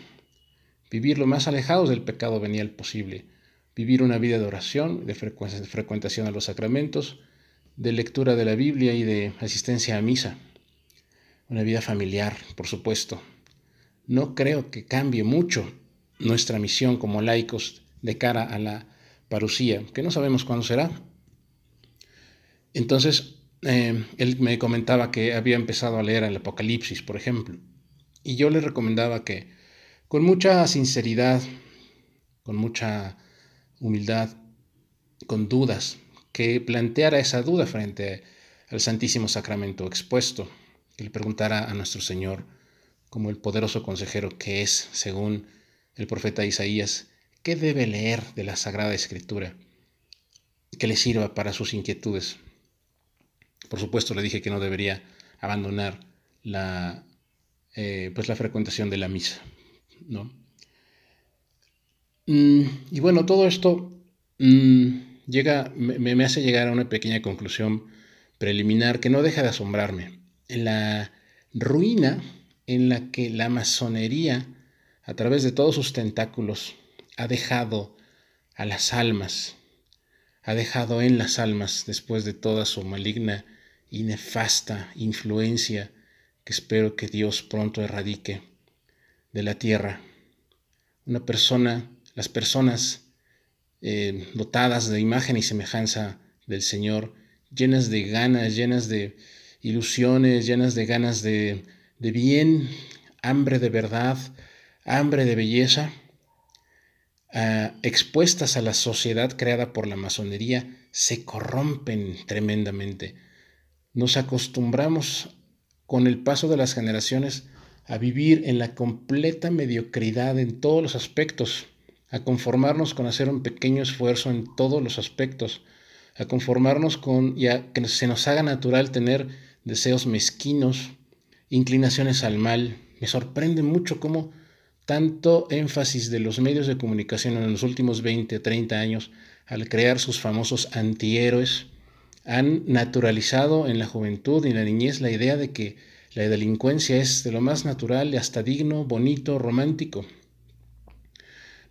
S1: vivir lo más alejados del pecado venial posible, vivir una vida de oración, de frecuentación a los sacramentos, de lectura de la Biblia y de asistencia a misa, una vida familiar, por supuesto. No creo que cambie mucho nuestra misión como laicos de cara a la parucía, que no sabemos cuándo será. Entonces, eh, él me comentaba que había empezado a leer el Apocalipsis, por ejemplo, y yo le recomendaba que con mucha sinceridad, con mucha humildad, con dudas, que planteara esa duda frente al Santísimo Sacramento expuesto, que le preguntara a nuestro Señor, como el poderoso consejero que es, según el profeta Isaías, qué debe leer de la Sagrada Escritura que le sirva para sus inquietudes. Por supuesto, le dije que no debería abandonar la, eh, pues la frecuentación de la misa. ¿no? Mm, y bueno, todo esto mm, llega, me, me, hace llegar a una pequeña conclusión preliminar que no deja de asombrarme. La ruina en la que la masonería, a través de todos sus tentáculos, ha dejado a las almas, ha dejado en las almas después de toda su maligna y nefasta influencia que espero que Dios pronto erradique de la tierra. Una persona, las personas eh, dotadas de imagen y semejanza del Señor, llenas de ganas, llenas de ilusiones, llenas de ganas de, de bien, hambre de verdad, hambre de belleza, Ah, expuestas a la sociedad creada por la masonería, se corrompen tremendamente. Nos acostumbramos con el paso de las generaciones a vivir en la completa mediocridad en todos los aspectos, a conformarnos con hacer un pequeño esfuerzo en todos los aspectos, a conformarnos con y a que se nos haga natural tener deseos mezquinos, inclinaciones al mal. Me sorprende mucho cómo tanto énfasis de los medios de comunicación en los últimos 20 o 30 años al crear sus famosos antihéroes, han naturalizado en la juventud y en la niñez la idea de que la delincuencia es de lo más natural hasta digno, bonito, romántico.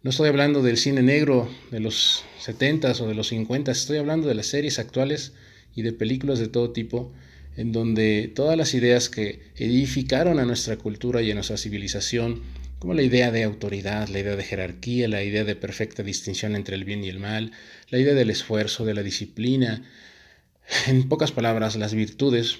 S1: No estoy hablando del cine negro de los 70s o de los 50s, estoy hablando de las series actuales y de películas de todo tipo, en donde todas las ideas que edificaron a nuestra cultura y a nuestra civilización como la idea de autoridad, la idea de jerarquía, la idea de perfecta distinción entre el bien y el mal, la idea del esfuerzo, de la disciplina. En pocas palabras, las virtudes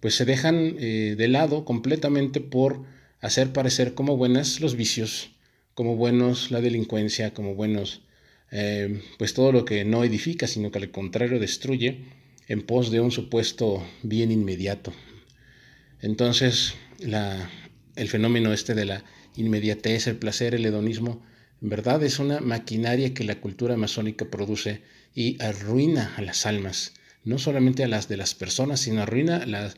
S1: pues se dejan eh, de lado completamente por hacer parecer como buenas los vicios, como buenos la delincuencia, como buenos eh, pues todo lo que no edifica, sino que al contrario destruye en pos de un supuesto bien inmediato. Entonces, la, el fenómeno este de la inmediatez, el placer, el hedonismo, en verdad es una maquinaria que la cultura masónica produce y arruina a las almas, no solamente a las de las personas, sino arruina la,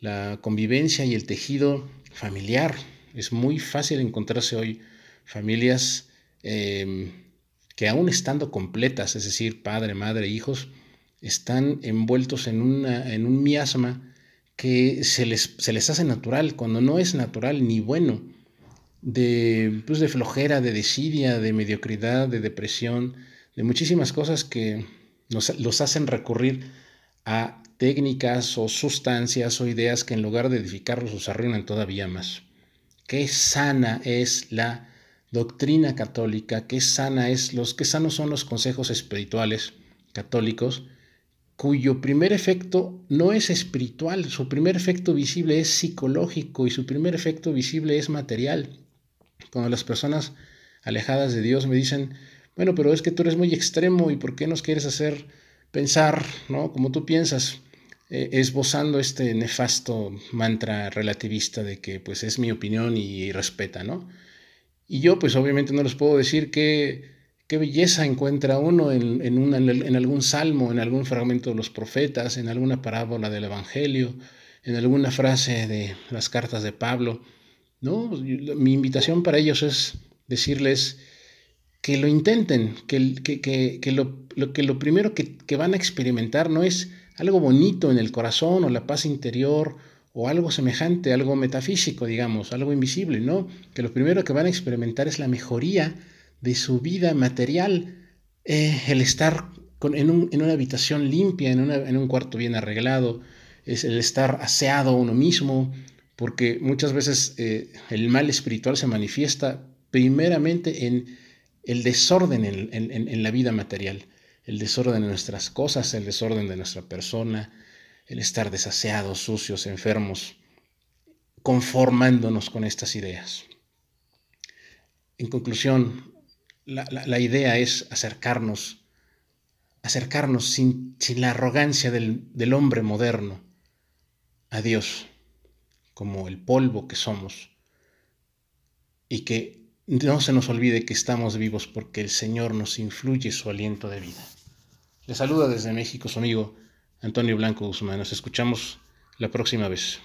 S1: la convivencia y el tejido familiar. Es muy fácil encontrarse hoy familias em, que aún estando completas, es decir, padre, madre, hijos, están envueltos en, en un miasma que se les, se les hace natural, cuando no es natural ni bueno de, pues de flojera, de desidia, de mediocridad, de depresión, de muchísimas cosas que los hacen recurrir a técnicas o sustancias o ideas que en lugar de edificarlos los arruinan todavía más. Qué sana es la doctrina católica, qué sana es los qué sanos son los consejos espirituales católicos, cuyo primer efecto no es espiritual, su primer efecto visible es psicológico y su primer efecto visible es material. Cuando las personas alejadas de Dios me dicen, bueno, pero es que tú eres muy extremo y ¿por qué nos quieres hacer pensar, ¿no? Como tú piensas, eh, esbozando este nefasto mantra relativista de que pues es mi opinión y, respeta, ¿no? Y yo pues obviamente no les puedo decir qué, qué belleza encuentra uno en, en, en algún salmo, en algún fragmento de los profetas, en alguna parábola del Evangelio, en alguna frase de las cartas de Pablo. ¿no? Mi invitación para ellos es decirles que lo intenten, que, que, lo, que lo, primero que, van a experimentar no es algo bonito en el corazón o la paz interior o algo semejante, algo metafísico, digamos, algo invisible, ¿no? Que lo primero que van a experimentar es la mejoría de su vida material, eh, el estar en, una habitación limpia, en, en un cuarto bien arreglado, es el estar aseado uno mismo, porque muchas veces eh, el mal espiritual se manifiesta primeramente en el desorden en, la vida material, el desorden de nuestras cosas, el desorden de nuestra persona, el estar desaseados, sucios, enfermos, conformándonos con estas ideas. en conclusión, la, idea es acercarnos, acercarnos sin, la arrogancia del, del hombre moderno a Dios, como el polvo que somos, y que no se nos olvide que estamos vivos porque el Señor nos influye su aliento de vida. Le saluda desde México su amigo Antonio Blanco Guzmán. Nos escuchamos la próxima vez.